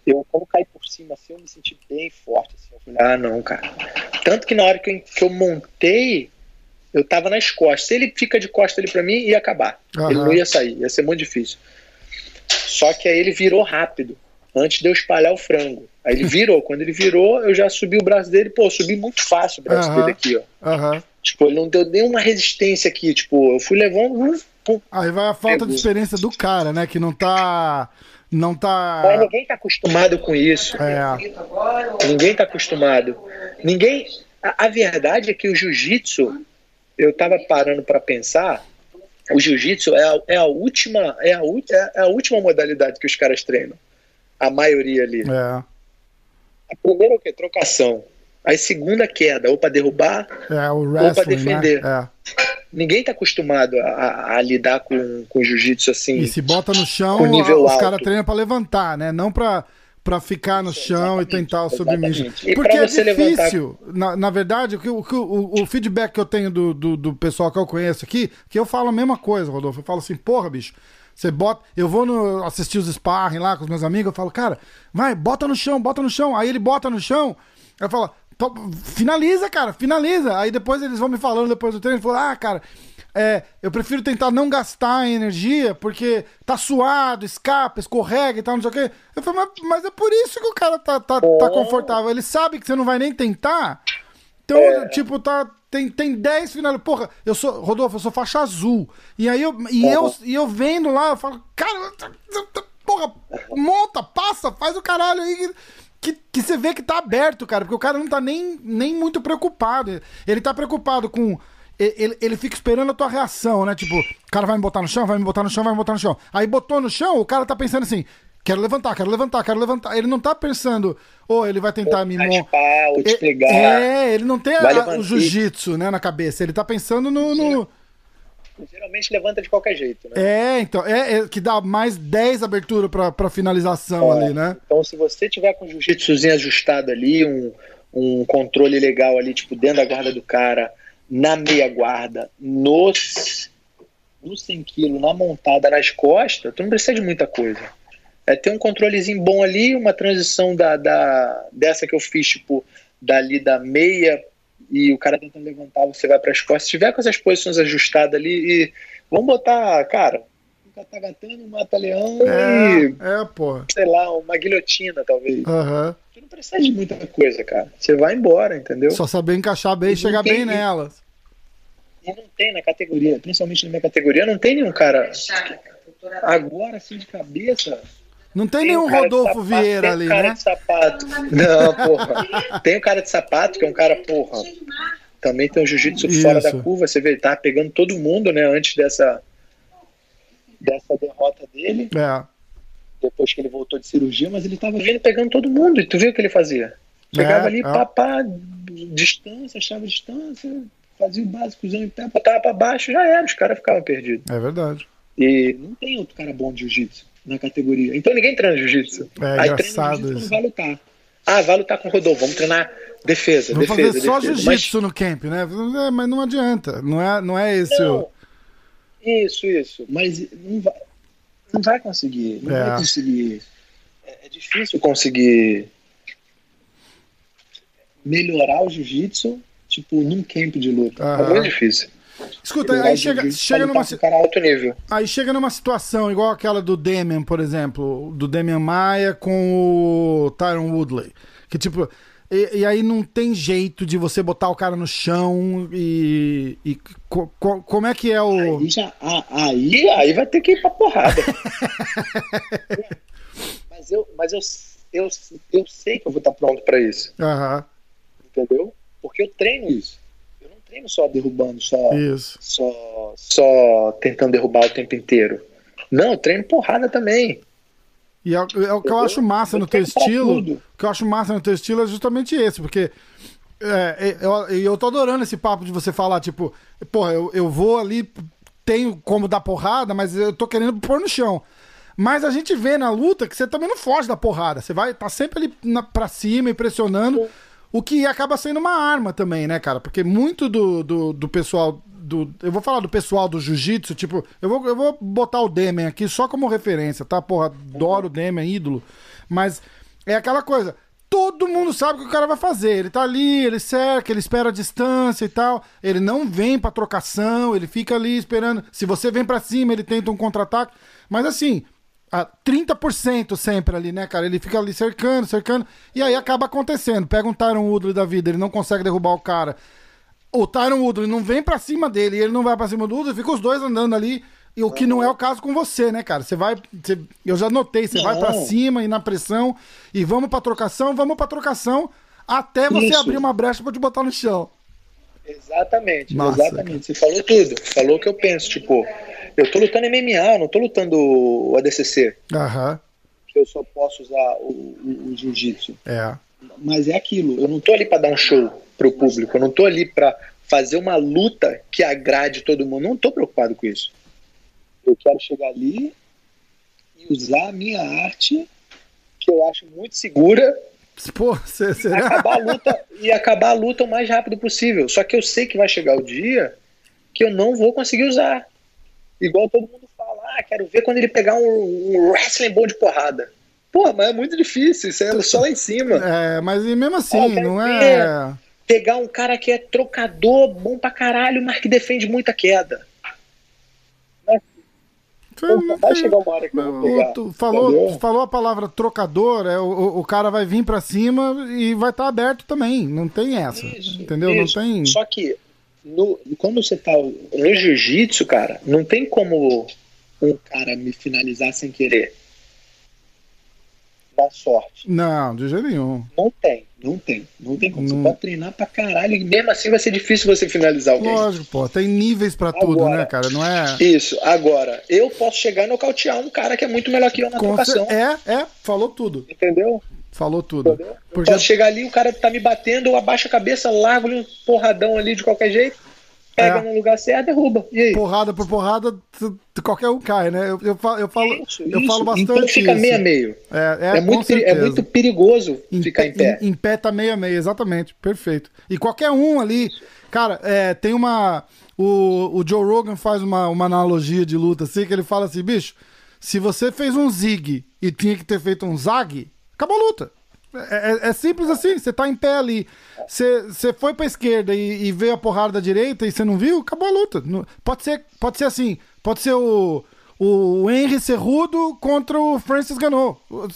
eu, como caí por cima, assim, eu me senti bem forte. Assim, eu falei, ah, não, cara. Tanto que na hora que eu, que eu montei, eu tava nas costas. Se ele fica de costas ali para mim, ia acabar. Uhum. Ele não ia sair, ia ser muito difícil. Só que aí ele virou rápido, antes de eu espalhar o frango. Aí ele virou. Quando ele virou, eu já subi o braço dele. Pô, subi muito fácil o braço uhum. dele aqui, ó. Uhum. Tipo, ele não deu nenhuma resistência aqui. Tipo, eu fui levando. Aí vai a falta de experiência do cara, né? Que não tá não tá. Mas ninguém tá acostumado com isso. É. Ninguém tá acostumado. Ninguém. A, a verdade é que o jiu-jitsu, eu tava parando para pensar, o jiu-jitsu é a, é a última é a, é a última modalidade que os caras treinam. A maioria ali. É. A primeira é o quê? Trocação. Aí segunda queda, ou para derrubar, é, ou para defender. Né? É ninguém tá acostumado a, a lidar com, com jiu-jitsu assim. E se bota no chão, os caras treinam para levantar, né? Não para para ficar no chão exatamente, e tentar o submission. Porque é difícil. Levantar... Na, na verdade, o, o, o feedback que eu tenho do, do, do, pessoal que eu conheço aqui, que eu falo a mesma coisa, Rodolfo. Eu falo assim, porra, bicho. Você bota. Eu vou no, assistir os sparring lá com os meus amigos, eu falo, cara, vai, bota no chão, bota no chão. Aí ele bota no chão, eu falo, Finaliza, cara, finaliza. Aí depois eles vão me falando depois do treino, falam, ah, cara, é, eu prefiro tentar não gastar energia, porque tá suado, escapa, escorrega e tal, não sei o quê. Eu falei, mas, mas é por isso que o cara tá, tá, tá é. confortável. Ele sabe que você não vai nem tentar. Então, é. tipo, tá, tem, tem 10 finais. Porra, eu sou. Rodolfo, eu sou faixa azul. E aí eu, e eu, e eu vendo lá, eu falo, cara, porra, monta, passa, faz o caralho aí que, que você vê que tá aberto, cara, porque o cara não tá nem, nem muito preocupado. Ele tá preocupado com. Ele, ele fica esperando a tua reação, né? Tipo, o cara vai me botar no chão, vai me botar no chão, vai me botar no chão. Aí botou no chão, o cara tá pensando assim: quero levantar, quero levantar, quero levantar. Ele não tá pensando, ou oh, ele vai tentar me montar. É, ele não tem a, o jiu-jitsu né, na cabeça. Ele tá pensando no, no, Geralmente levanta de qualquer jeito, né? É, então, é, é que dá mais 10 abertura pra, pra finalização é, ali, né? Então, se você tiver com o jiu-jitsuzinho ajustado ali, um, um controle legal ali, tipo, dentro da guarda do cara, na meia guarda, nos, no 100 kg, na montada, nas costas, tu não precisa de muita coisa. É ter um controlezinho bom ali, uma transição da, da dessa que eu fiz, tipo, dali da meia e o cara tentando levantar, você vai para as costas. Se tiver com essas posições ajustadas ali, e vamos botar, cara, um catagatano, um mata-leão é, e. É, pô. Sei lá, uma guilhotina, talvez. Uhum. Você não precisa de muita coisa, cara. Você vai embora, entendeu? Só saber encaixar bem e chegar bem nelas. E não tem na categoria, principalmente na minha categoria, não tem nenhum cara. Agora, assim, de cabeça, não tem, tem nenhum um Rodolfo sapato, Vieira ali, cara né? De sapato. Não, porra. Tem o um cara de sapato, que é um cara, porra. Também tem o um jiu-jitsu fora da curva. Você vê, ele tá pegando todo mundo, né? Antes dessa, dessa derrota dele. É. Depois que ele voltou de cirurgia, mas ele tava vindo pegando todo mundo. E tu viu o que ele fazia? Pegava é, ali, é. papá, distância, achava distância, fazia o básico em pé, botava pra baixo, já era, os caras ficavam perdidos. É verdade. E não tem outro cara bom de jiu-jitsu na categoria. Então ninguém treina jiu-jitsu. É Aí engraçado treina isso. vai lutar. Ah, vai lutar com o Rodolfo, vamos treinar defesa, Vamos defesa, fazer só jiu-jitsu no camp, né? É, mas não adianta. Não é, não é esse Não, o. isso, isso. Mas não vai, não vai conseguir. Não É. vai conseguir. É, é difícil conseguir melhorar o jiu-jitsu, tipo, num camp de luta. É muito difícil. Escuta, aí chega, chega numa, um alto nível. Aí chega numa situação igual aquela do Damian, por exemplo, do Damian Maia com o Tyron Woodley. Que tipo. E, e aí não tem jeito de você botar o cara no chão e. e co- co- como é que é o. Aí, já, aí, aí vai ter que ir pra porrada. mas eu, mas eu, eu, eu sei que eu vou estar pronto pra isso, Aham, entendeu? Porque eu treino isso. Eu treino só derrubando, só, isso. só, só tentando derrubar o tempo inteiro. Não, eu treino porrada também. E é, o- é o que eu acho massa Eu no teu estilo. tudo. O que eu acho massa no teu estilo é justamente esse, porque. É, é, eu, eu tô adorando esse papo de você falar, tipo, porra, eu, eu vou ali, tenho como dar porrada, mas eu tô querendo pôr no chão. Mas a gente vê na luta que você também não foge da porrada. Você vai, tá sempre ali na, pra cima, impressionando. O que acaba sendo uma arma também, né, cara? Porque muito do, do, do pessoal. Do, eu vou falar do pessoal do jiu-jitsu, tipo, eu vou, eu vou botar o Demian aqui só como referência, tá? Porra, adoro o Demian, ídolo. Mas é aquela coisa. Todo mundo sabe o que o cara vai fazer. Ele tá ali, ele cerca, ele espera a distância e tal. Ele não vem pra trocação, ele fica ali esperando. Se você vem pra cima, ele tenta um contra-ataque. Mas assim, a 30% sempre ali, né, cara? Ele fica ali cercando, cercando. E aí acaba acontecendo. Pega um Tyron Woodley da vida, ele não consegue derrubar o cara. O Tyron Woodley não vem pra cima dele e ele não vai pra cima do Woodley, fica os dois andando ali. E o que não é o caso com você, né, cara? Você vai. você- eu já notei, você Não. vai pra cima e na pressão. E vamos pra trocação, vamos pra trocação. Até você Isso. abrir uma brecha pra te botar no chão. Exatamente, exatamente. Você falou tudo. Falou o que eu penso. Tipo, eu tô lutando MMA, eu não tô lutando o ADCC, Aham. que eu só posso usar o, o- o jiu-jitsu. É. Mas é aquilo, eu não tô ali pra dar um show pro público, eu não tô ali pra fazer uma luta que agrade todo mundo, não tô preocupado com isso. Eu quero chegar ali e usar a minha arte, que eu acho muito segura, Pô, você, você... acabar a luta e acabar a luta o mais rápido possível. Só que eu sei que vai chegar o dia que eu não vou conseguir usar. Igual todo mundo fala, ah, quero ver quando ele pegar um, um wrestling bom de porrada. Pô, mas é muito difícil, isso é só lá em cima. É, mas mesmo assim, Ah, não é. Pegar um cara que é trocador, bom pra caralho, mas que defende muita queda. Pô, vai chegar uma hora que eu vou pegar. O- tu falou, entendeu? falou a palavra trocador, é, o, o- cara vai vir pra cima e vai estar aberto também. Não tem essa. Isso, entendeu? isso. Não tem. Só que no, quando você tá no jiu-jitsu, cara, não tem como um cara me finalizar sem querer. Dá sorte. Não, de jeito nenhum. Não tem, não tem. Não tem como. Não. Você pode treinar pra caralho e mesmo assim vai ser difícil você finalizar alguém. Lógico, pô. Tem níveis pra tudo, Agora- né, cara? Não é. Isso. Agora, eu posso chegar e nocautear um cara que é muito melhor que eu na Com trocação. É, é, falou tudo. Entendeu? Falou tudo. Entendeu? Eu Porque posso chegar ali, o cara tá me batendo, eu abaixo a cabeça, largo um porradão ali de qualquer jeito, pega É. no lugar certo, derruba. E aí? porrada por porrada, qualquer um cai, né? Eu, eu, falo, eu falo, Isso, eu isso. falo bastante Então fica isso. meio a meio. É, é, É, muito, é muito perigoso Em ficar pé- em pé. Em, em pé tá meio a meio, exatamente. Perfeito. E qualquer um ali. Cara, é, tem uma. O, o Joe Rogan faz uma, uma analogia de luta assim, que ele fala assim, bicho, se você fez um zig e tinha que ter feito um zag, acabou a luta. É, é- é simples assim, você tá em pé ali. Você, você foi pra esquerda e, e veio a porrada da direita e você não viu, acabou a luta. Não- Pode ser, pode ser assim, pode ser o, o Henry Cerrudo contra o Francis Ganou. O,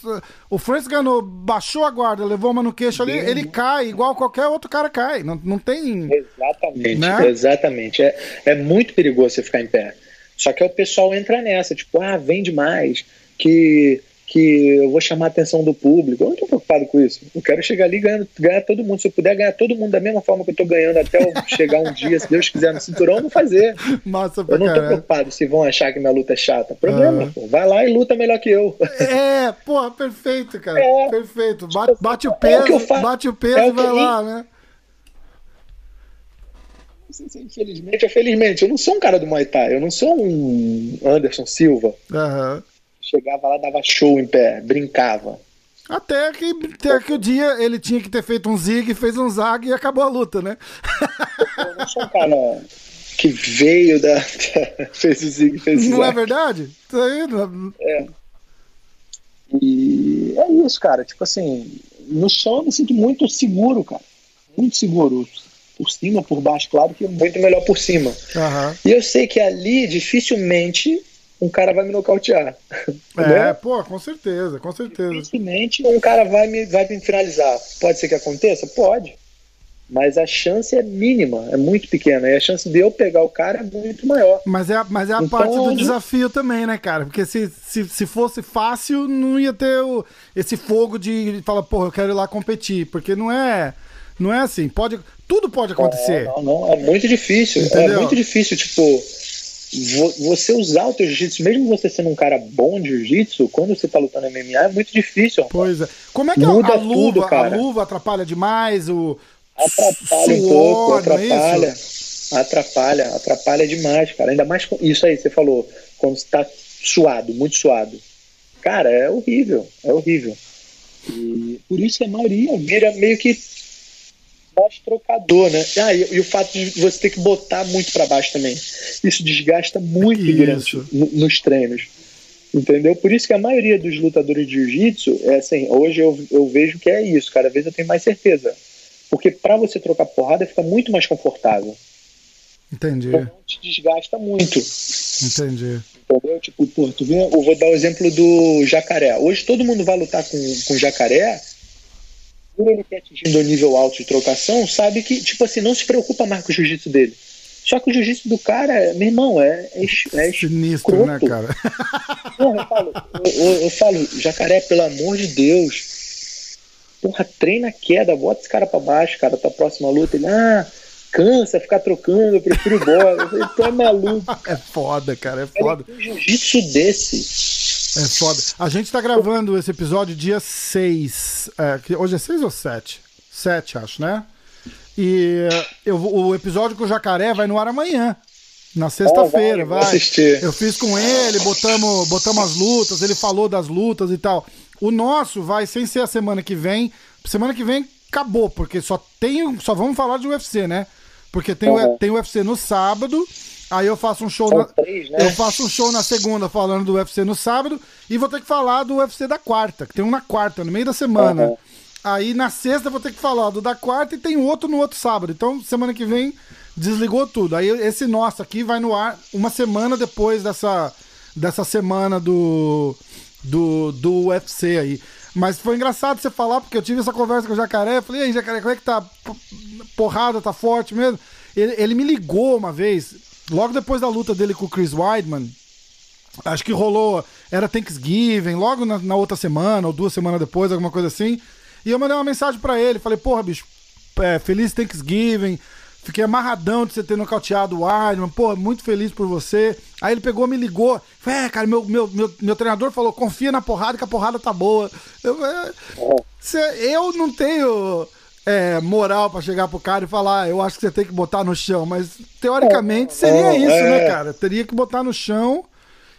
o Francis Ganou baixou a guarda, levou uma no queixo ali, ele cai, igual qualquer outro cara cai. Não, não tem. Exatamente, Né? exatamente. É, é muito perigoso você ficar em pé. Só que o pessoal entra nessa, tipo, ah, vende mais, que, que eu vou chamar a atenção do público. Eu não tô preocupado com isso. Eu quero chegar ali e ganhar, ganhar todo mundo. Se eu puder ganhar todo mundo da mesma forma que eu tô ganhando até eu chegar um dia, se Deus quiser, no cinturão, eu vou fazer. Massa pra Eu não caralho. preocupado se vão achar que minha luta é chata. Problema, Ah. pô. Vai lá e luta melhor que eu. É, porra, perfeito, cara. É. Perfeito. Bate, bate o É o peso, que eu fa- bate o peso é e o vai eu- lá, né? é infelizmente ou felizmente, eu não sou um cara do Muay Thai, eu não sou um Anderson Silva. Aham. Chegava lá, dava show em pé, brincava. Até que, até que o dia ele tinha que ter feito um zig, fez um zag e acabou a luta, né? Eu não sou um cara que veio da. fez o zig, fez o Não é zag. verdade? Tá vendo? É. E é isso, cara. Tipo assim, no chão eu me sinto muito seguro, cara. Muito seguro. Por cima, por baixo, claro que muito melhor por cima. Aham. E eu sei que ali dificilmente um cara vai me nocautear. É, né? pô, com certeza, com certeza. Dificilmente um cara vai me, vai me finalizar. Pode ser que aconteça? Pode. Mas a chance é mínima, é muito pequena. E a chance de eu pegar o cara é muito maior. Mas é, a- mas é a Então, parte do né? desafio também, né, cara? Porque se, se, se fosse fácil, não ia ter o, esse fogo de falar, porra, eu quero ir lá competir. Porque não é. Não é assim. Pode, tudo pode acontecer. Não, não, é muito difícil. Entendeu? É muito difícil, tipo, você usar o teu jiu-jitsu, mesmo você sendo um cara bom de jiu-jitsu, quando você tá lutando MMA, é muito difícil. Pois é. Como é que a, Muda a luva, tudo, a cara. luva atrapalha demais? O Atrapalha um suor, pouco, não é atrapalha. Atrapalha, atrapalha demais, cara. Ainda mais com isso aí, você falou, quando você tá suado, muito suado. Cara, é horrível, é horrível. E por isso que a maioria vira meio que mais trocador, né? Ah, e, e o fato de você ter que botar muito pra baixo também. Isso desgasta muito Isso. durante no- nos treinos. Entendeu? Por isso que a maioria dos lutadores de jiu-jitsu, é assim, hoje eu, eu vejo que é isso, cada vez eu tenho mais certeza. Porque pra você trocar porrada fica muito mais confortável. Entendi, Então não te desgasta muito. entendi. Entendeu? Tipo, pô, tu vê, eu vou dar o exemplo do jacaré. Hoje todo mundo vai lutar com, com jacaré. Por ele ter atingido o nível alto de trocação, sabe que, tipo assim, não se preocupa mais com o jiu-jitsu dele. Só que o jiu-jitsu do cara, meu irmão, é, é, é Sinistro, né, cara? Porra, eu falo, eu, eu- falo, jacaré, pelo amor de Deus. Porra, treina a queda, bota esse cara pra baixo, cara, tua próxima luta. Ele, ah, cansa ficar trocando, eu prefiro bola. Eu falei, tu é maluco. É foda, cara, é foda. que jiu-jitsu desse. É foda. A gente tá gravando esse episódio dia 6. É, hoje é 6 ou 7? 7, acho, né? E eu, vou- o episódio com o Jacaré vai no ar amanhã. Na sexta-feira, Ah, vai, assistir. Eu fiz com ele, botamos, botamos as lutas, ele falou das lutas e tal. O nosso vai sem ser a semana que vem. Semana que vem acabou, porque só tem. Só vamos falar de UFC, né? Porque tem, o Uhum. tem UFC no sábado. Aí eu faço um show São na, três, né? eu faço um show na segunda falando do UFC no sábado e vou ter que falar do UFC da quarta, que tem um na quarta, no meio da semana. Uhum. Aí na sexta eu vou ter que falar do da quarta e tem outro no outro sábado. Então semana que vem desligou tudo. Aí esse nosso aqui vai no ar uma semana depois dessa, dessa semana do, do, do UFC aí. Mas foi engraçado você falar, porque eu tive essa conversa com o Jacaré. Eu falei, e aí, Jacaré, como é que tá? Porrada, tá forte mesmo? Ele, ele me ligou uma vez, logo depois da luta dele com o Chris Weidman. Acho que rolou, era Thanksgiving, logo na, na outra semana, ou duas semanas depois, alguma coisa assim. E eu mandei uma mensagem pra ele, falei, porra, bicho, é, feliz Thanksgiving. Fiquei amarradão de você ter nocauteado o Weidman, pô, muito feliz por você. Aí ele pegou, me ligou, falei, é, cara, meu, meu, meu, meu treinador falou, confia na porrada que a porrada tá boa. Eu, é, cê- eu não tenho é, moral pra chegar pro cara e falar, "Ah, eu acho que você tem que botar no chão, mas teoricamente seria É, isso, né, é. cara? Teria que botar no chão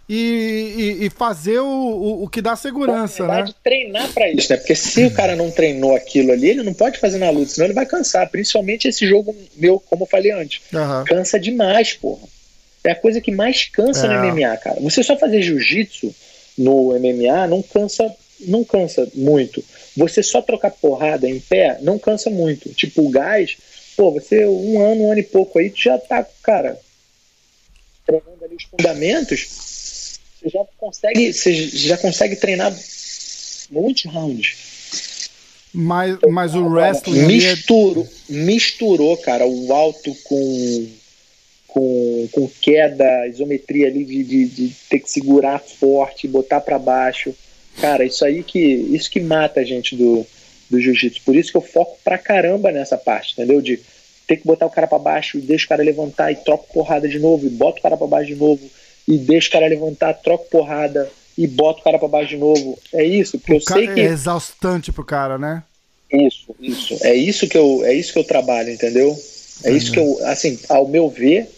e, e- e fazer o, o, o que dá segurança, Na né? verdade, treinar pra isso, né? Porque se o cara não treinou aquilo ali, ele não pode fazer na luta, senão ele vai cansar. Principalmente esse jogo meu, como eu falei antes. Aham. Cansa demais, porra. É a coisa que mais cansa É. no MMA, cara. Você só fazer jiu-jitsu no MMA não cansa, não cansa muito. Você só trocar porrada em pé não cansa muito. Tipo, o gás, pô, você um ano, um ano e pouco aí, tu já tá, cara, treinando ali os fundamentos, você já consegue, você já consegue treinar muitos rounds. Mas, mas o wrestling ali é- Misturou, misturou, cara, o alto com, com, com queda, isometria ali de, de, de ter que segurar forte, botar pra baixo. Cara, isso aí que isso que mata a gente do, do jiu-jitsu. Por isso que eu foco pra caramba nessa parte, entendeu? De ter que botar o cara pra baixo, deixa o cara levantar e troca porrada de novo, e bota o cara pra baixo de novo, e deixa o cara levantar, troca porrada e bota o cara pra baixo de novo. É isso, porque eu o cara sei que é exaustante pro cara, né? isso, isso. É isso que eu, é isso que eu trabalho, entendeu? É uhum. isso que eu, assim, ao meu ver,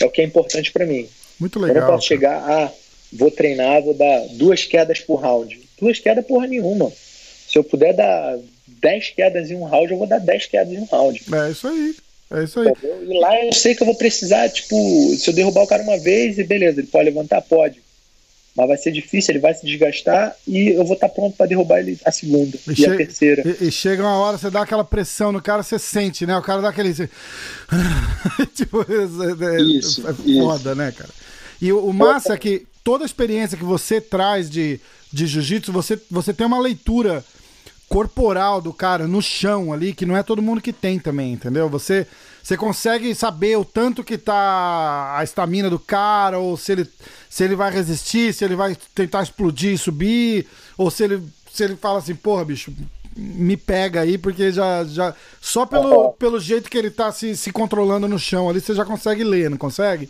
é o que é importante para mim. Muito legal. Eu não posso chegar, ah, vou treinar, vou dar duas quedas por round. Duas quedas porra nenhuma. Se eu puder dar 10 quedas em um round, eu vou dar 10 quedas em um round. É isso aí. É isso aí. E lá eu sei que eu vou precisar, tipo, se eu derrubar o cara uma vez, e beleza, ele pode levantar? Pode. Mas vai ser difícil, ele vai se desgastar e eu vou estar pronto para derrubar ele a segunda e, e a terceira. E, e, chega uma hora, você dá aquela pressão no cara, você sente, né? O cara dá aquele. tipo, é, é, isso, é foda, isso. né, cara? E o, o massa é que toda a experiência que você traz de, de jiu-jitsu, você, você tem uma leitura corporal do cara no chão ali, que não é todo mundo que tem também, entendeu? Você, você consegue saber o tanto que tá a estamina do cara, ou se ele, se ele vai resistir, se ele vai tentar explodir e subir, ou se ele, se ele fala assim, porra, bicho, me pega aí, porque já. já só pelo, pelo jeito que ele tá se, se controlando no chão ali, você já consegue ler, não consegue?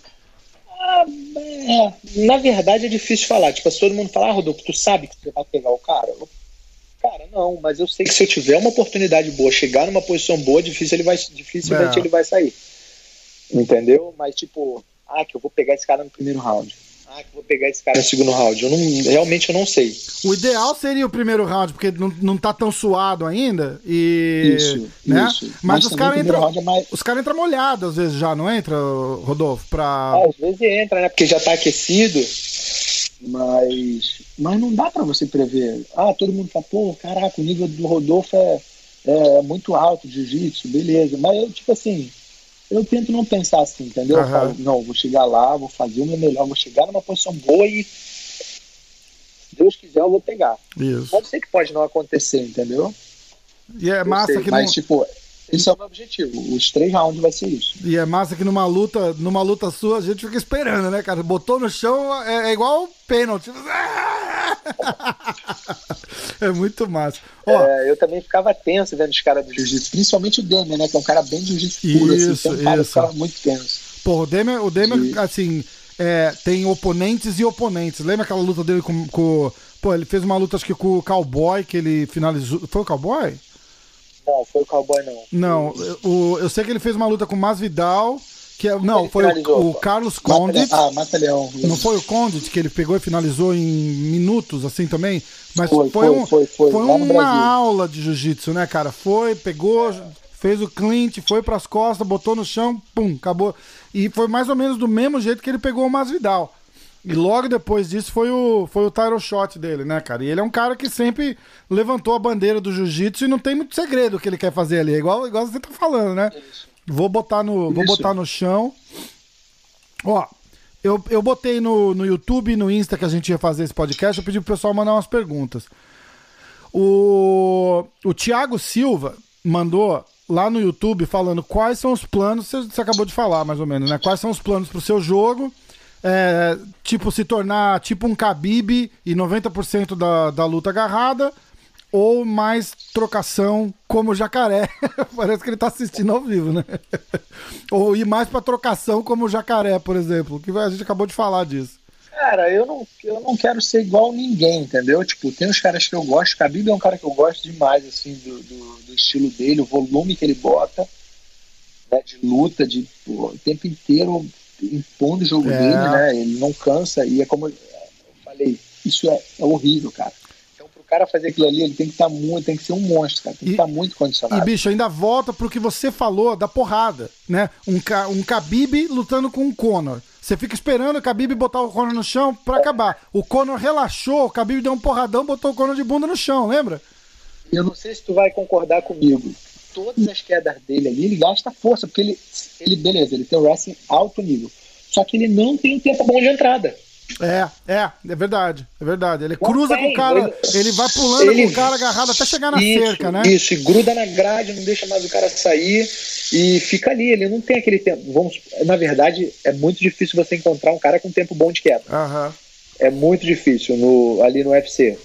Ah, é. Na verdade é difícil falar. Tipo, se todo mundo falar, ah, Rodolfo, tu sabe que você vai pegar o cara? Eu Cara, não, mas eu sei que se eu tiver uma oportunidade boa, chegar numa posição boa, difícil ele vai, dificilmente é. ele vai sair. Entendeu? Mas tipo, ah, que eu vou pegar esse cara no primeiro round. Ah, que vou pegar esse cara no segundo round. Eu não, realmente eu não sei. O ideal seria o primeiro round, porque não, não tá tão suado ainda. E, isso, né? isso. Mas, mas os caras entram. É mais... Os caras entram molhados, às vezes já, não entra, Rodolfo? Pra... É, às vezes entra, né? Porque já tá aquecido. Mas, mas não dá para você prever. Ah, todo mundo fala, pô, caraca, o nível do Rodolfo é, é muito alto, jiu-jitsu, beleza. Mas eu, tipo assim, eu tento não pensar assim, entendeu? Uhum. Eu falo, não, vou chegar lá, vou fazer o meu melhor, vou chegar numa posição boa e se Deus quiser eu vou pegar. Isso. Pode ser que pode não acontecer, entendeu? E é massa sei, que Mas, não... tipo, esse é o meu objetivo. Os três rounds vai ser isso. E é massa que numa luta, numa luta sua, a gente fica esperando, né, cara? Botou no chão, é, é igual pênalti. é muito massa. Ó, é, eu também ficava tenso vendo os caras do jiu-jitsu, principalmente o Demian, né? Que é um cara bem jiu-jitsu puro, assim, isso, cara isso. ficava muito tenso. Pô, o Demian, o Demian assim, é, tem oponentes e oponentes. Lembra aquela luta dele com, com. Pô, ele fez uma luta, acho que com o Cowboy, que ele finalizou. Foi o Cowboy? Não, foi o Cowboy não. Não, o, eu sei que ele fez uma luta com o Masvidal. Que, é, não, foi o, o, Carlos Condit. Ah, Mata Leão. Não foi o Condit que ele pegou e finalizou em minutos, assim também? Mas foi, foi, um, foi, foi, foi uma aula de jiu-jitsu, né, cara? Foi, pegou, é. fez o Clint, foi pras costas, botou no chão, pum, acabou. E foi mais ou menos do mesmo jeito que ele pegou o Masvidal. E logo depois disso foi o, foi o title shot dele, né, cara? E ele é um cara que sempre levantou a bandeira do jiu-jitsu e não tem muito segredo o que ele quer fazer ali. É igual, igual você tá falando, né? Vou botar no, vou botar no chão. Ó, eu, eu botei no, no YouTube e no Insta que a gente ia fazer esse podcast, eu pedi pro pessoal mandar umas perguntas. O, o Thiago Silva mandou lá no YouTube falando quais são os planos, você, você acabou de falar mais ou menos, né? Quais são os planos pro seu jogo é, tipo, se tornar tipo um Khabib e 90% da, da luta agarrada, ou mais trocação como jacaré. Parece que ele tá assistindo ao vivo, né? ou ir mais pra trocação como jacaré, por exemplo, que a gente acabou de falar disso. Cara, eu não, eu não quero ser igual ninguém, entendeu? Tipo, tem os caras que eu gosto. Khabib é um cara que eu gosto demais, assim, do, do, do estilo dele, o volume que ele bota, né, de luta, de pô, o tempo inteiro impondo o jogo é. dele, né? Ele não cansa e é como eu falei, isso é, é horrível, cara. Cara fazer aquilo ali, ele tem que estar tá muito, tem que ser um monstro, cara. Tem que estar tá muito condicionado. E, bicho, ainda volta pro que você falou da porrada, né? Um, um Khabib lutando com um Conor. Você fica esperando o Khabib botar o Conor no chão pra é. acabar. O Conor relaxou, o Khabib deu um porradão, botou o Conor de bunda no chão, lembra? Eu não sei se tu vai concordar comigo todas as quedas dele ali, ele gasta força, porque ele, ele beleza, ele tem o wrestling alto nível. Só que ele não tem um tempo bom de entrada. É, é, é verdade, é verdade. Ele cruza tem, com o cara, ele, vai pulando ele, com o cara agarrado até chegar na isso, cerca, né? Isso, e gruda na grade, não deixa mais o cara sair e fica ali. Ele não tem aquele tempo. Vamos, na verdade, é muito difícil você encontrar um cara com tempo bom de queda. Uhum. É muito difícil no, ali no UFC.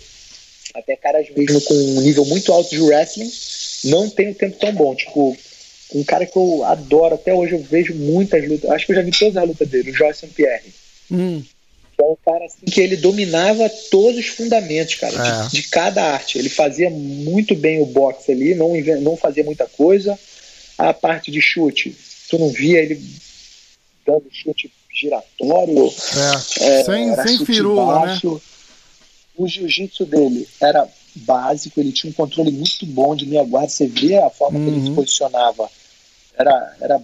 Até caras mesmo com um nível muito alto de wrestling não tem um tempo tão bom. Tipo, um cara que eu adoro, até hoje eu vejo muitas lutas, acho que eu já vi todas as lutas dele, o Joyce. Pierre. Hum. É um cara assim que ele dominava todos os fundamentos, cara, é. de, de, cada arte. Ele fazia muito bem o boxe ali, não, não fazia muita coisa. A parte de chute, tu não via ele dando chute giratório. É, é sem, sem firula, baixo. né? O jiu-jitsu dele era básico, ele tinha um controle muito bom de meia guarda, você vê a forma uhum. que ele se uhum. posicionava. Era, era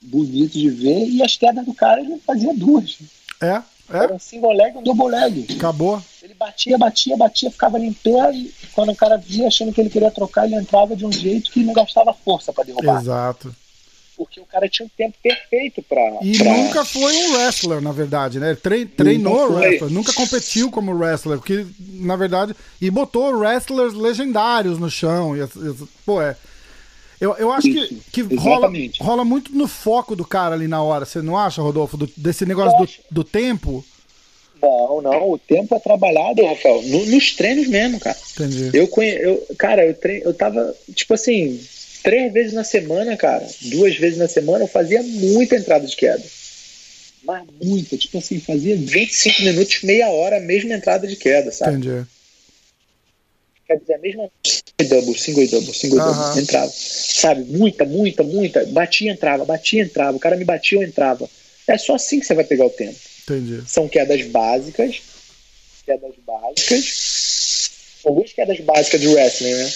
bonito de ver, e as quedas do cara ele fazia duas. É, é. Era um single leg um double leg. Acabou. Ele batia, batia, batia, ficava ali em pé e quando o cara via achando que ele queria trocar, ele entrava de um jeito que não gastava força para derrubar. Exato. Porque o cara tinha um tempo perfeito para. E pra... nunca foi um wrestler, na verdade, né? Tre treinou nunca wrestler, nunca competiu como wrestler, porque, na verdade, e botou wrestlers legendários no chão. E, e, pô, é. Eu, eu acho Isso, que, que rola, rola muito no foco do cara ali na hora, você não acha, Rodolfo? Do, desse negócio do, do tempo? Não, não. O tempo é trabalhado, Rafael. No, nos treinos mesmo, cara. Entendi. Eu, conhe... eu Cara, eu, treino, eu tava, tipo assim, três vezes na semana, cara. Duas vezes na semana, eu fazia muita entrada de queda. Mas muita. Tipo assim, fazia 25 minutos, meia hora, a mesma entrada de queda, sabe? Entendi. Quer dizer, a mesma double, single e double, single e double, entrava. Sabe? Muita, muita, muita. Batia, entrava, batia, entrava. O cara me batia, eu entrava. É só assim que você vai pegar o tempo. Entendi. São quedas básicas. Quedas básicas. São duas quedas básicas de wrestling, né?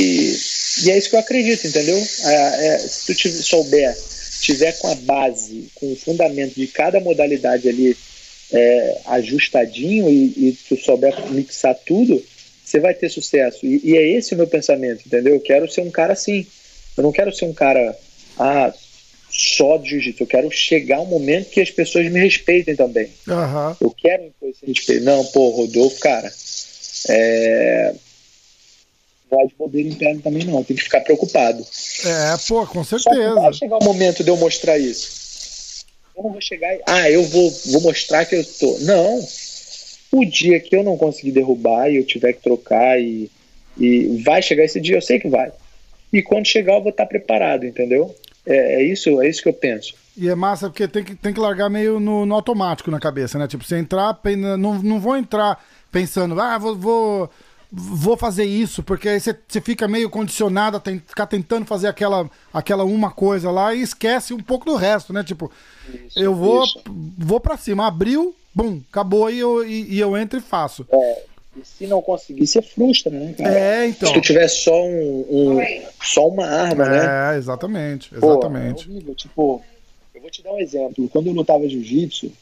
E, e é isso que eu acredito, entendeu? É, é, se tu souber, tiver com a base, com o fundamento de cada modalidade ali é, ajustadinho e, e tu souber mixar tudo, você vai ter sucesso. E, e, é esse o meu pensamento, entendeu? Eu quero ser um cara assim. Eu não quero ser um cara ah, só de jiu-jitsu. Eu quero chegar um momento que as pessoas me respeitem também. Uhum. Eu quero impor esse respeito. Não, pô, Rodolfo, cara, é... não é de bobeira interno também não. Tem que ficar preocupado. É, pô, com certeza. Só vai chegar o momento de eu mostrar isso. Eu não vou chegar e, ah, eu vou, vou mostrar que eu estou. Não. O dia que eu não conseguir derrubar e eu tiver que trocar e, e vai chegar esse dia, eu sei que vai. E quando chegar, eu vou estar preparado, entendeu? É, é, isso, é isso que eu penso. E é massa porque tem que, tem que largar meio no, no automático na cabeça, né? Tipo, você entrar, não, não vou entrar pensando, ah, vou, vou, vou fazer isso, porque aí você, você fica meio condicionado a tem, ficar tentando fazer aquela, aquela uma coisa lá e esquece um pouco do resto, né? Tipo, isso, eu vou, isso. vou para cima, abriu, bum, acabou e eu, e, e eu entro e faço. É. E se não conseguir, você frustra, né, cara? É, então. Se tu tiver só um, um só uma arma, é, né? É, exatamente, exatamente. Pô, é Tipo, eu vou te dar um exemplo. Quando eu lutava jiu-jitsu,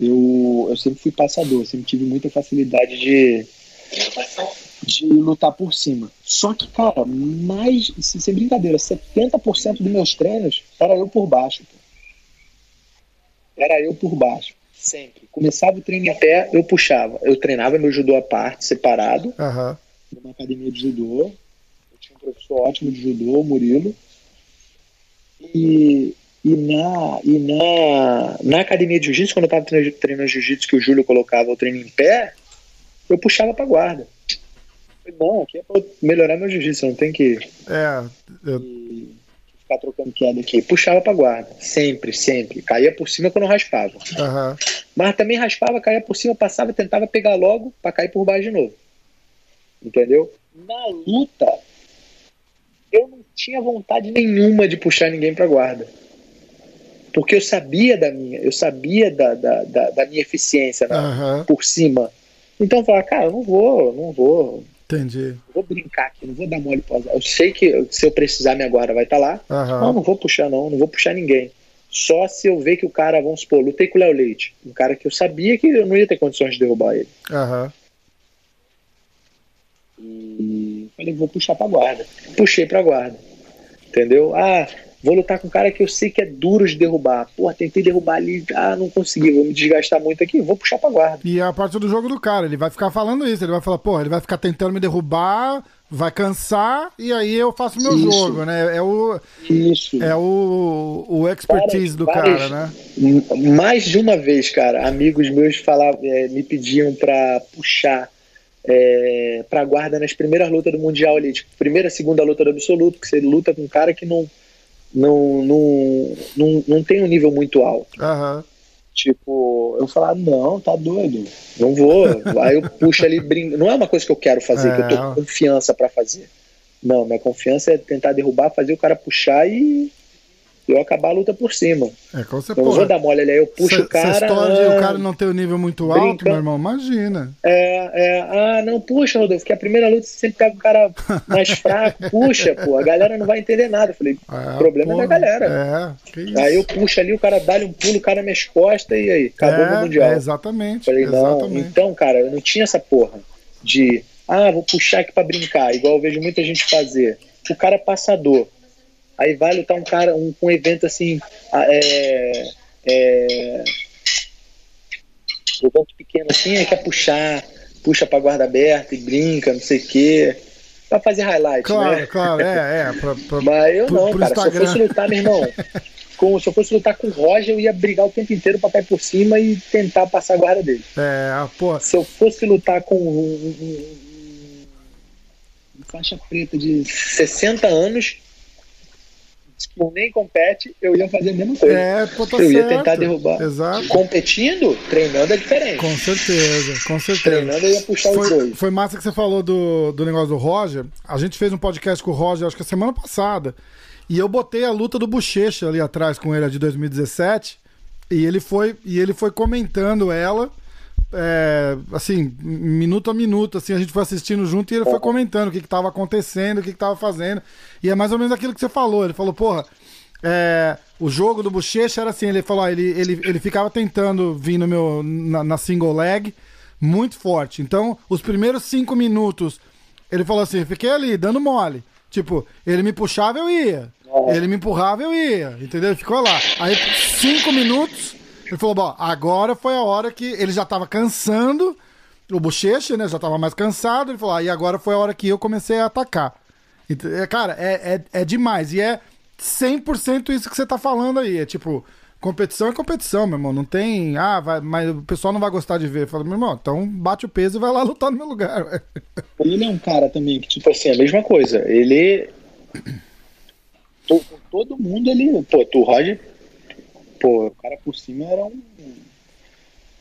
eu, eu sempre fui passador, sempre tive muita facilidade de, de lutar por cima. Só que, cara, mais, sem brincadeira, 70% dos meus treinos era eu por baixo. Pô. Era eu por baixo. Sempre. Começava o treino em pé, eu puxava. Eu treinava meu judô à parte, separado, uhum. numa academia de judô. Eu tinha um professor ótimo de judô, o Murilo. E, e, na, e na, na academia de jiu-jitsu, quando eu estava treinando, treinando jiu-jitsu, que o Júlio colocava o treino em pé, eu puxava para guarda. Não, aqui é para melhorar meu jiu-jitsu, não tem que. É. Eu... E ficar trocando queda aqui. Puxava pra guarda. Sempre, sempre. Caía por cima quando raspava. Uhum. Mas também raspava, caía por cima, passava, tentava pegar logo pra cair por baixo de novo. Entendeu? Na luta, eu não tinha vontade nenhuma de puxar ninguém pra guarda. Porque eu sabia da minha, eu sabia da, da, da, da minha eficiência né, uhum. por cima. Então eu falava, cara, eu não vou, não vou Entendi. Vou brincar aqui, não vou dar mole pra Eu sei que se eu precisar, minha guarda vai estar tá lá. Uhum. Não, não vou puxar, não, não vou puxar ninguém. Só se eu ver que o cara, vamos supor, lutei com o Léo Leite. Um cara que eu sabia que eu não ia ter condições de derrubar ele. Uhum. E falei, vou puxar pra guarda. Puxei pra guarda. Entendeu? Ah, Vou lutar com um cara que eu sei que é duro de derrubar. Porra, tentei derrubar ali, ah, não consegui, vou me desgastar muito aqui, vou puxar pra guarda. E é a parte do jogo do cara, ele vai ficar falando isso, ele vai falar, porra, ele vai ficar tentando me derrubar, vai cansar, e aí eu faço meu isso. jogo, né? É o. Isso. É o, o expertise várias, do várias, cara, né? Mais de uma vez, cara, amigos meus falavam, é, me pediam pra puxar. É, pra guarda nas primeiras lutas do Mundial ali, tipo, primeira, segunda luta do absoluto, que você luta com um cara que não, não, não, não, não tem um nível muito alto. Uhum. Tipo, eu falar, não, tá doido, não vou. Aí eu puxo ali, brinco. Não é uma coisa que eu quero fazer, é. que eu tô com confiança para fazer. Não, minha confiança é tentar derrubar, fazer o cara puxar e eu acabar a luta por cima. É, como você Eu não vou dar mole ali, aí eu puxo Essa- o cara. História ah, o cara não ter o nível muito alto, brinca. meu irmão, imagina. É, é, ah, não, puxa, Rodolfo, que a primeira luta você sempre pega o cara mais fraco, puxa, pô, a galera não vai entender nada. Eu falei, É, o problema porra, é da galera. É, que isso. Aí eu puxo ali, o cara dá-lhe um pulo, o cara nas costas e aí, acabou é, o Mundial. é, exatamente. Falei, não, exatamente. então, cara, eu não tinha essa porra de, ah, vou puxar aqui pra brincar, igual eu vejo muita gente fazer. O cara é passador. Aí vai lutar um cara, um, um evento assim, ah, é, é, um evento pequeno assim, aí quer puxar, puxa pra guarda aberta e brinca, não sei o quê, pra fazer highlight, Claro, né? claro, é, é. Pra, pra- Mas eu pro- não, pro cara. Se eu Instagram. fosse lutar, meu irmão, com, se eu fosse lutar com o Roger, eu ia brigar o tempo inteiro pra cair por cima e tentar passar a guarda dele. é, pô, Se eu fosse lutar com um, um- um- um faixa preta de 60 anos, que nem compete, eu ia fazer a mesma coisa. é, pô, tá eu ia certo. tentar derrubar. Exato. Competindo, treinando é diferente. Com certeza, com certeza. Treinando eu ia puxar os Foi, dois. foi massa que você falou do, do negócio do Roger. A gente fez um podcast com o Roger, acho que a semana passada. E eu botei a luta do Bochecha ali atrás com ele, a de 2017. E ele foi, e ele foi comentando ela, é, assim, minuto a minuto. Assim, a gente foi assistindo junto e ele foi comentando o que, que tava acontecendo, o que, que tava fazendo. E é mais ou menos aquilo que você falou. Ele falou, porra. é, o jogo do Bochecha era assim, ele falou, ó, ele, ele, ele ficava tentando vir no meu, na, na single leg muito forte. Então, os primeiros cinco minutos, ele falou assim, fiquei ali, dando mole. Tipo, ele me puxava, eu ia. Ele me empurrava, eu ia. Entendeu? Ficou lá. Aí, cinco minutos, ele falou, bom, agora foi a hora que ele já tava cansando, o bochecha, né, já tava mais cansado. Ele falou, aí agora foi a hora que eu comecei a atacar. Ent- é, Cara, é, é, é demais. E é 100% isso que você tá falando aí. É tipo, competição é competição, meu irmão. Não tem. Ah, vai, mas o pessoal não vai gostar de ver. Fala, meu irmão, então bate o peso e vai lá lutar no meu lugar. Ele é um cara também que, tipo assim, a mesma coisa. Ele. todo mundo ele. Pô, tu, Roger. Pô, o cara por cima era um.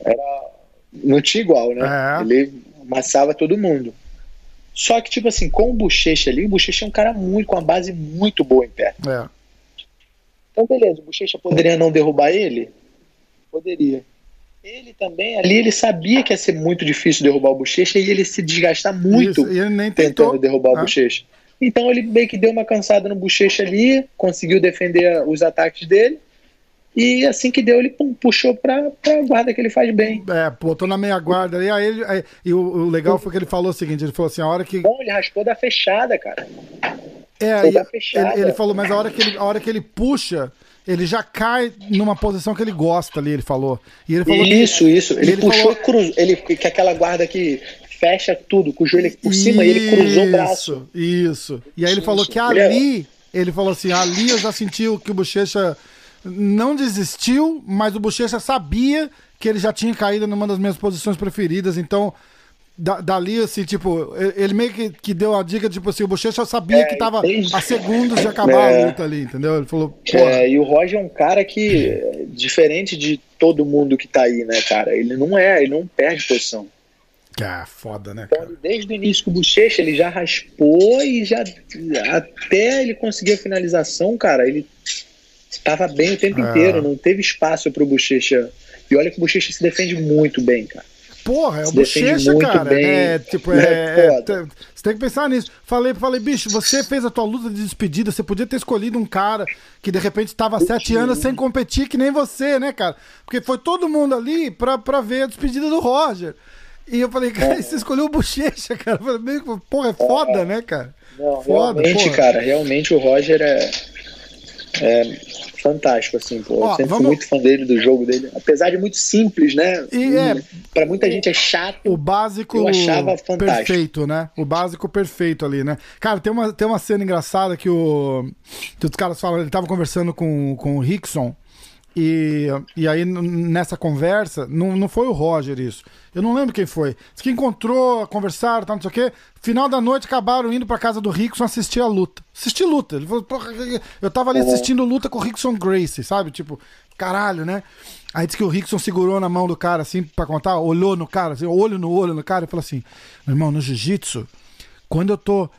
Era. Não tinha igual, né? É. Ele amassava todo mundo. Só que, tipo assim, com o Bochecha ali, o Bochecha é um cara muito, com uma base muito boa em pé. É. Então, beleza, o Bochecha poderia não derrubar ele? Poderia. Ele também, ali, ele sabia que ia ser muito difícil derrubar o Bochecha e ele se desgastar muito Isso, tentando tentou. derrubar o Ah. Bochecha. Então ele meio que deu uma cansada no Bochecha ali, conseguiu defender os ataques dele, e assim que deu, ele pum, puxou pra, pra guarda que ele faz bem. É, botou na meia guarda ali. Aí, ele- aí- e o, o legal foi que ele falou o seguinte: ele falou assim, a hora que. Bom, ele raspou da fechada, cara. É, e da fechada. ele, ele falou, mas a hora, que ele, a hora que ele puxa, ele já cai numa posição que ele gosta ali, ele falou. E ele falou que- Isso, isso. Ele, ele puxou falou- e cruzou. Ele, que aquela guarda que fecha tudo, com o joelho por cima, e ele cruzou o braço. Isso, isso. E aí ele Isso, falou que ali, ele falou assim, ali eu já senti o que o Bochecha não desistiu, mas o Bochecha sabia que ele já tinha caído numa das minhas posições preferidas, então da- dali, assim, tipo, ele- meio que, que deu a dica, tipo assim, o Bochecha sabia É, que tava desde- a segundos de acabar É. a luta ali, entendeu? Ele falou, É, e o Roger é um cara que, diferente de todo mundo que tá aí, né, cara? Ele não é, ele não perde posição. que é foda, né, Então, cara? desde o início com o Bochecha, ele já raspou e já. Até ele conseguir a finalização, cara, ele estava bem o tempo É. inteiro, não teve espaço pro Bochecha. E olha que o Bochecha se defende muito bem, cara. Porra, é o bochecha, cara. bem. É, tipo, é, é, te- você tem que pensar nisso. Falei, falei, bicho, você fez a tua luta de despedida, você podia ter escolhido um cara que de repente tava há sete anos sem competir, que nem você, né, cara? Porque foi todo mundo ali pra, pra ver a despedida do Roger. E eu falei, cara, É. você escolheu o bochecha, cara. Eu falei, porra, é foda, né, cara? Não, Foda, realmente, porra. cara, realmente o Roger é, é fantástico, assim, pô. Ó, eu sempre vamos- fui muito fã dele, do jogo dele. Apesar de muito simples, né? E é- Pra muita gente é chato. O básico Eu achava fantástico. perfeito, né? O básico perfeito ali, né? Cara, tem uma, tem uma cena engraçada que, o, que os caras falam, ele tava conversando com, com o Rickson. E, e aí, nessa conversa, não, não foi o Roger isso. Eu não lembro quem foi. Diz que encontrou, conversaram, tal, não sei o quê. Final da noite acabaram indo pra casa do Rickson assistir a luta. Assistir luta. Ele falou, eu tava ali assistindo luta com o Rickson Gracie, sabe? Tipo, caralho, né? Aí disse que o Rickson segurou na mão do cara, assim, pra contar, olhou no cara, assim, olho no olho no cara, e falou assim: meu irmão, no jiu-jitsu, quando eu tô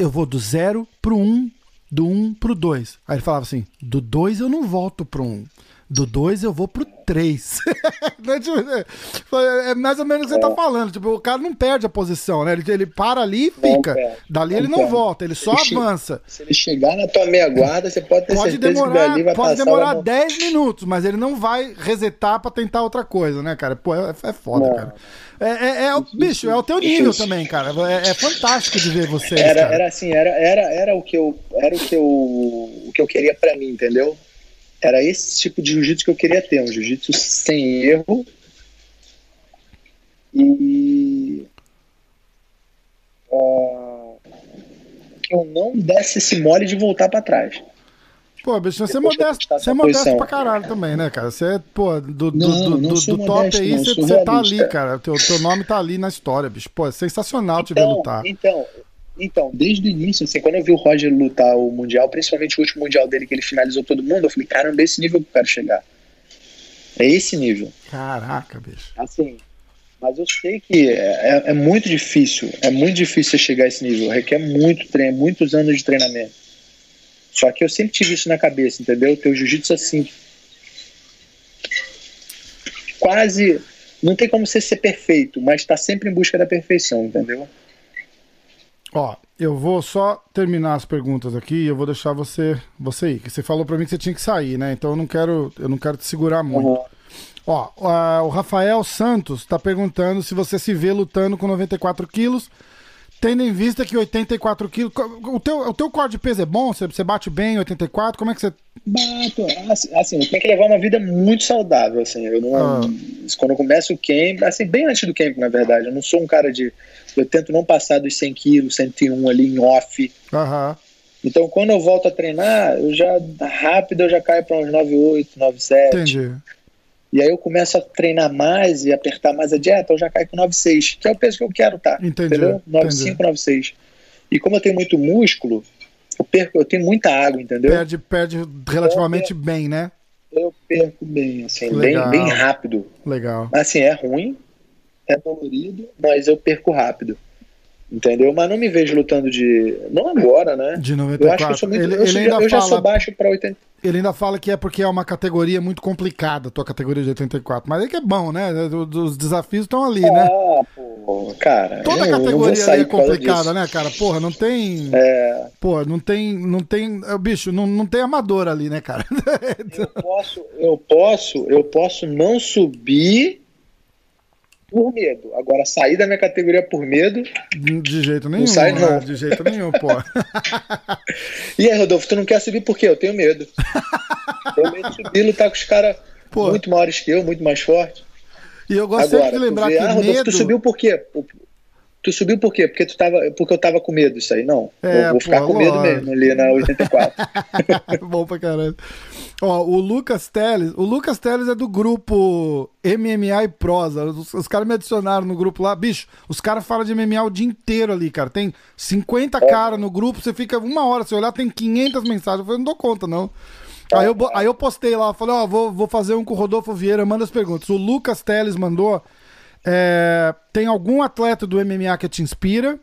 eu vou do zero pro um, do um pro dois. Aí ele falava assim: do dois eu não volto pro um. Do 2 eu vou pro 3. Tipo, é mais ou menos o que você tá falando. Tipo, o cara não perde a posição, né? Ele, ele para ali e fica. Dali ele não volta, ele só ele avança. Se ele chegar na tua meia guarda, você pode ter pode certeza demorar, que ali vai Pode demorar 10 minutos, mas ele não vai resetar pra tentar outra coisa, né, cara? Pô, é, é foda, não. cara. É, é, é, o bicho, é o teu nível também, cara. É, é, fantástico de ver você. Era, era assim, era, era, era o que eu, era o que eu, o que eu queria para mim, entendeu? Era esse tipo de jiu-jitsu que eu queria ter, um jiu-jitsu sem erro e uh, que eu não desse esse mole de voltar para trás. Pô, bicho, você é modesto, você é modesto pra caralho também, né, cara? Você é, pô, do, não, do, do, do top modesto, aí, você, você tá ali, cara. Teu, teu nome tá ali na história, bicho. Pô, é sensacional então, te ver então, lutar. Então, então, desde o início, assim, quando eu vi o Roger lutar o Mundial, principalmente o último Mundial dele, que ele finalizou todo mundo, eu falei, caramba, é esse nível que eu quero chegar. É esse nível. Caraca, bicho. Assim, mas eu sei que é, é, é muito difícil, é muito difícil você chegar a esse nível, requer muito treino, muitos anos de treinamento. Só que eu sempre tive isso na cabeça, entendeu? Teu jiu-jitsu assim, quase, não tem como você ser perfeito, mas tá sempre em busca da perfeição, entendeu? Ó, eu vou só terminar as perguntas aqui e eu vou deixar você você ir. Que você falou para mim que você tinha que sair, né? Então eu não quero eu não quero te segurar muito. Uhum. Ó, o Rafael Santos está perguntando se você se vê lutando com 94 quilos, tendo em vista que 84 quilos. O teu, o teu corte de peso é bom? Você, você bate bem 84? Como é que você. Bato. Assim, assim, eu tenho que levar uma vida muito saudável. Assim, eu não, ah. Quando eu começo o camp, assim, bem antes do camp, na verdade, eu não sou um cara de eu tento não passar dos 100 quilos, 101 ali em off. Uhum. Então, quando eu volto a treinar, eu já rápido eu já caio para uns 98, 97. Entendi. E aí eu começo a treinar mais e apertar mais a dieta, eu já caio com 96, que é o peso que eu quero tá. Entendi. Entendeu? 95, 96. E como eu tenho muito músculo, eu perco, eu tenho muita água, entendeu? Perde, perde relativamente eu bem, né? Eu perco bem, assim, bem, bem rápido. Legal. Assim, é ruim, é dolorido, mas eu perco rápido. Entendeu? Mas não me vejo lutando de. Não agora, né? De 94. Eu acho que eu sou muito. Ele, eu, ele eu já sou baixo para 80. Ele ainda fala que é porque é uma categoria muito complicada, tua categoria de 84. Mas é que é bom, né? Os desafios estão ali, ah, né? Ah, pô, cara. Toda eu, categoria é complicada, né, cara? Porra, não tem. É... Porra, não tem. Não tem. Bicho, não, não tem amador ali, né, cara? eu posso, eu posso, eu posso não subir por medo. Agora, sair da minha categoria por medo. De jeito nenhum. Não sai, não. Né? De jeito nenhum, pô. e aí, Rodolfo, tu não quer subir por quê? Eu tenho medo. tenho medo de subir lutar com os caras muito maiores que eu, muito mais fortes. E eu gosto Agora, sempre de lembrar vê, que. Ah, Rodolfo, medo... tu subiu por quê? Tu subiu por quê? Porque, tu tava, porque eu tava com medo disso aí. Não. É, eu vou ficar com medo mesmo ali na 84. Bom pra caralho. Ó, o Lucas Teles. O Lucas Teles é do grupo MMA e Prosa. Os, os caras me adicionaram no grupo lá. Bicho, os caras falam de MMA o dia inteiro ali, cara. Tem 50 é. caras no grupo, você fica uma hora, você olhar, tem 500 mensagens. Eu falei, não dou conta, não. Aí eu, aí eu postei lá, falei, ó, vou, vou fazer um com o Rodolfo Vieira, manda as perguntas. O Lucas Teles mandou. É, tem algum atleta do MMA que te inspira?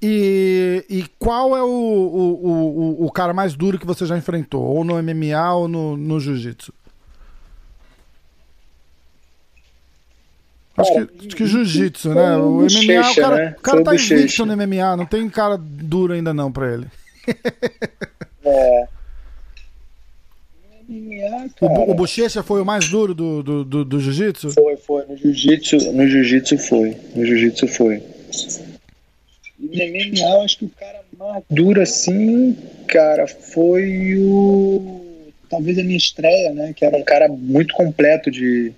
E, e qual é o, o, o, o, cara mais duro que você já enfrentou? Ou no MMA ou no, no Jiu-Jitsu? Acho que, que jiu-jitsu, né? O MMA, o cara, né? o cara tá invicto no MMA, não tem cara duro ainda não pra ele. É. O, o Bochecha foi o mais duro do, do, do, do jiu-jitsu? Foi, foi. No jiu-jitsu no jiu foi. No jiu-jitsu foi. E no MMA, eu acho que o cara mais duro assim, cara, foi o. Talvez a minha estreia, né? Que era um cara muito completo de.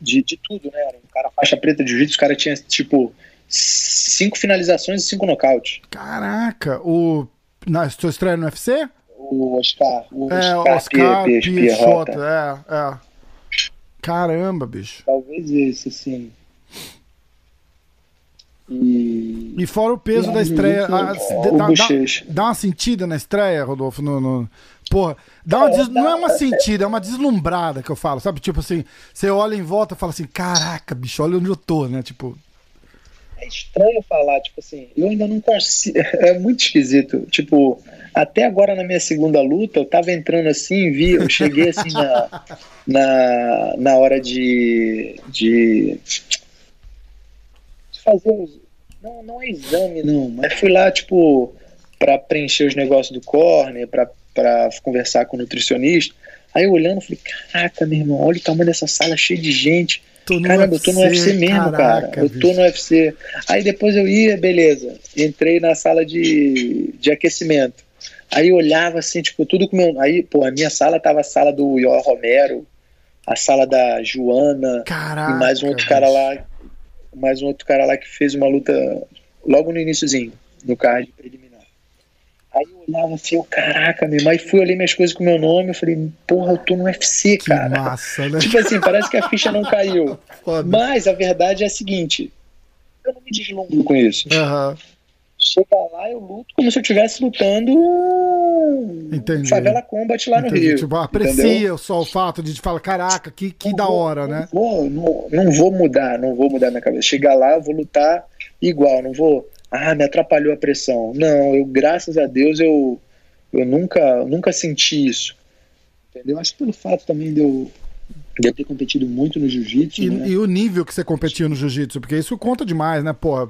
De, de tudo, né? Era um cara faixa preta de jiu-jitsu, o cara tinha, tipo, cinco finalizações e cinco nocautes. Caraca, o. Na sua estreia no UFC? O Oscar. O é, Oscar, Oscar Piechota. É, é. Caramba, bicho. Talvez esse, sim. E... e fora o peso e da estreia. A, a, dá, dá, dá, uma sentida na estreia, Rodolfo? No, no... Porra, dá uma é, des... não é uma sentida, é uma deslumbrada que eu falo, sabe? Tipo assim, você olha em volta e fala assim: caraca, bicho, olha onde eu tô, né? Tipo. É estranho falar, tipo assim, eu ainda não consigo. É muito esquisito. Tipo, até agora na minha segunda luta, eu tava entrando assim, vi, eu cheguei assim na, na, na hora de, de, de fazer os. Não, não é exame, não, mas fui lá, tipo, para preencher os negócios do corner, para conversar com o nutricionista. Aí eu olhando, falei, caraca, meu irmão, olha o tamanho dessa sala cheia de gente. Tô Caramba, UFC, eu tô no UFC mesmo, caraca, cara. Eu bicho. tô no UFC. Aí depois eu ia, beleza. Entrei na sala de, de aquecimento. Aí eu olhava assim, tipo, tudo com meu. Aí, pô, a minha sala tava a sala do Ior Romero, a sala da Joana. Caraca, e mais um outro bicho. cara lá. Mais um outro cara lá que fez uma luta logo no iníciozinho, no card preliminar. Aí eu olhava assim, eu, caraca, meu, mas fui olhar minhas coisas com meu nome, eu falei, porra, eu tô no UFC, que cara. Massa, né? Tipo assim, parece que a ficha não caiu. Foda. Mas a verdade é a seguinte, eu não me deslumbro com isso. Uhum. Chega lá, eu luto como se eu estivesse lutando Entendi. Favela Combat lá Entendi. no Rio. Tipo, aprecia entendeu? só o fato de falar, caraca, que, que da hora, não né? Vou, não, não vou mudar, não vou mudar minha cabeça. Chegar lá, eu vou lutar igual, não vou ah, me atrapalhou a pressão. Não, eu, graças a Deus, eu, eu nunca, nunca senti isso. Entendeu? Acho que pelo fato também de eu, de eu ter competido muito no jiu-jitsu. E, né? e, o nível que você competiu no jiu-jitsu, porque isso conta demais, né? Pô,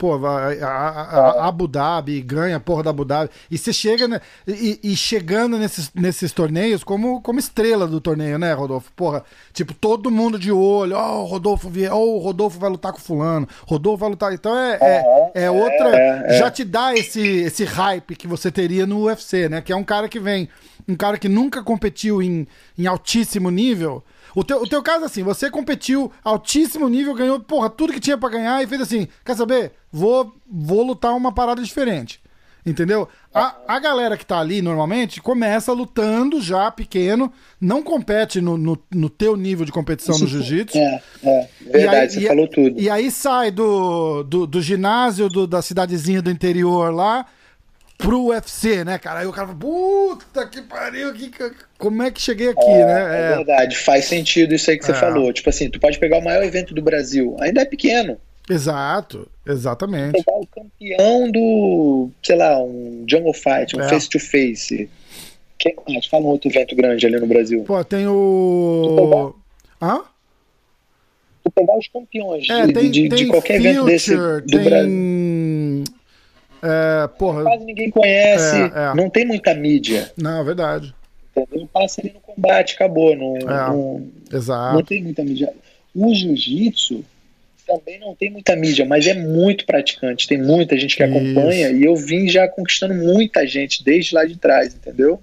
pô, a, a, a, Abu Dhabi ganha a porra da Abu Dhabi. E você chega, né, e, e, chegando nesses, nesses torneios como, como estrela do torneio, né, Rodolfo? Porra, tipo, todo mundo de olho, ó, oh, o Rodolfo oh, o Rodolfo vai lutar com fulano, Rodolfo vai lutar. Então é, é, é outra. É, é. Já te dá esse, esse hype que você teria no UFC, né? Que é um cara que vem, um cara que nunca competiu em, em altíssimo nível o teu, o teu caso, assim, você competiu altíssimo nível, ganhou, porra, tudo que tinha para ganhar e fez assim: quer saber? Vou, vou lutar uma parada diferente. Entendeu? A, a galera que tá ali normalmente começa lutando já pequeno, não compete no, no, no teu nível de competição no jiu-jitsu. É, é, verdade, aí, você e, falou tudo. E aí sai do, do, do ginásio do, da cidadezinha do interior lá pro UFC, né, cara? Aí o cara fala, puta que pariu, que, como é que cheguei aqui, é, né? É. é. verdade, faz sentido isso aí que você é. falou. Tipo assim, tu pode pegar o maior evento do Brasil, ainda é pequeno. Exato, exatamente. Pegar o campeão do, sei lá, um Jungle Fight, um face-to-face. É. -face. Quem mais? Fala um outro evento grande ali no Brasil. Pô, tem o. Hã? Tu pegar os campeões é, de, tem, de, tem de qualquer Future, evento desse do tem... Brasil. É, porra, Quase ninguém conhece, é, é. não tem muita mídia. Não, é verdade. Entendeu? Passa ali no combate, acabou. Não, É, não, Exato. não tem muita mídia. O jiu-jitsu também não tem muita mídia, mas é muito praticante. Tem muita gente que Isso. acompanha e eu vim já conquistando muita gente desde lá de trás, entendeu?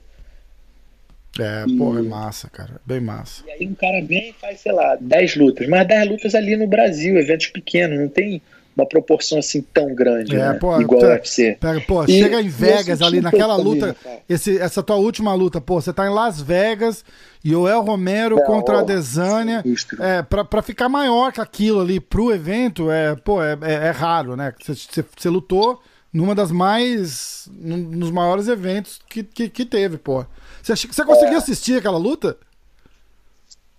É, porra, é massa, cara. Bem massa. E aí um cara vem e faz, sei lá, 10 lutas. Mas 10 lutas ali no Brasil, eventos pequenos, não tem uma proporção assim tão grande, É, né? pô, igual tá- o UFC. Pega, pô, E- chega em Vegas ali naquela luta, também, esse, essa tua última luta, pô, você tá em Las Vegas, Joel Romero Não, contra a Desânia, é, pra, pra ficar maior que aquilo ali pro evento, é, pô, é, é, é raro, né? Você, lutou numa das mais, num, nos maiores eventos que, que, que teve, pô. Você conseguiu É. assistir aquela luta?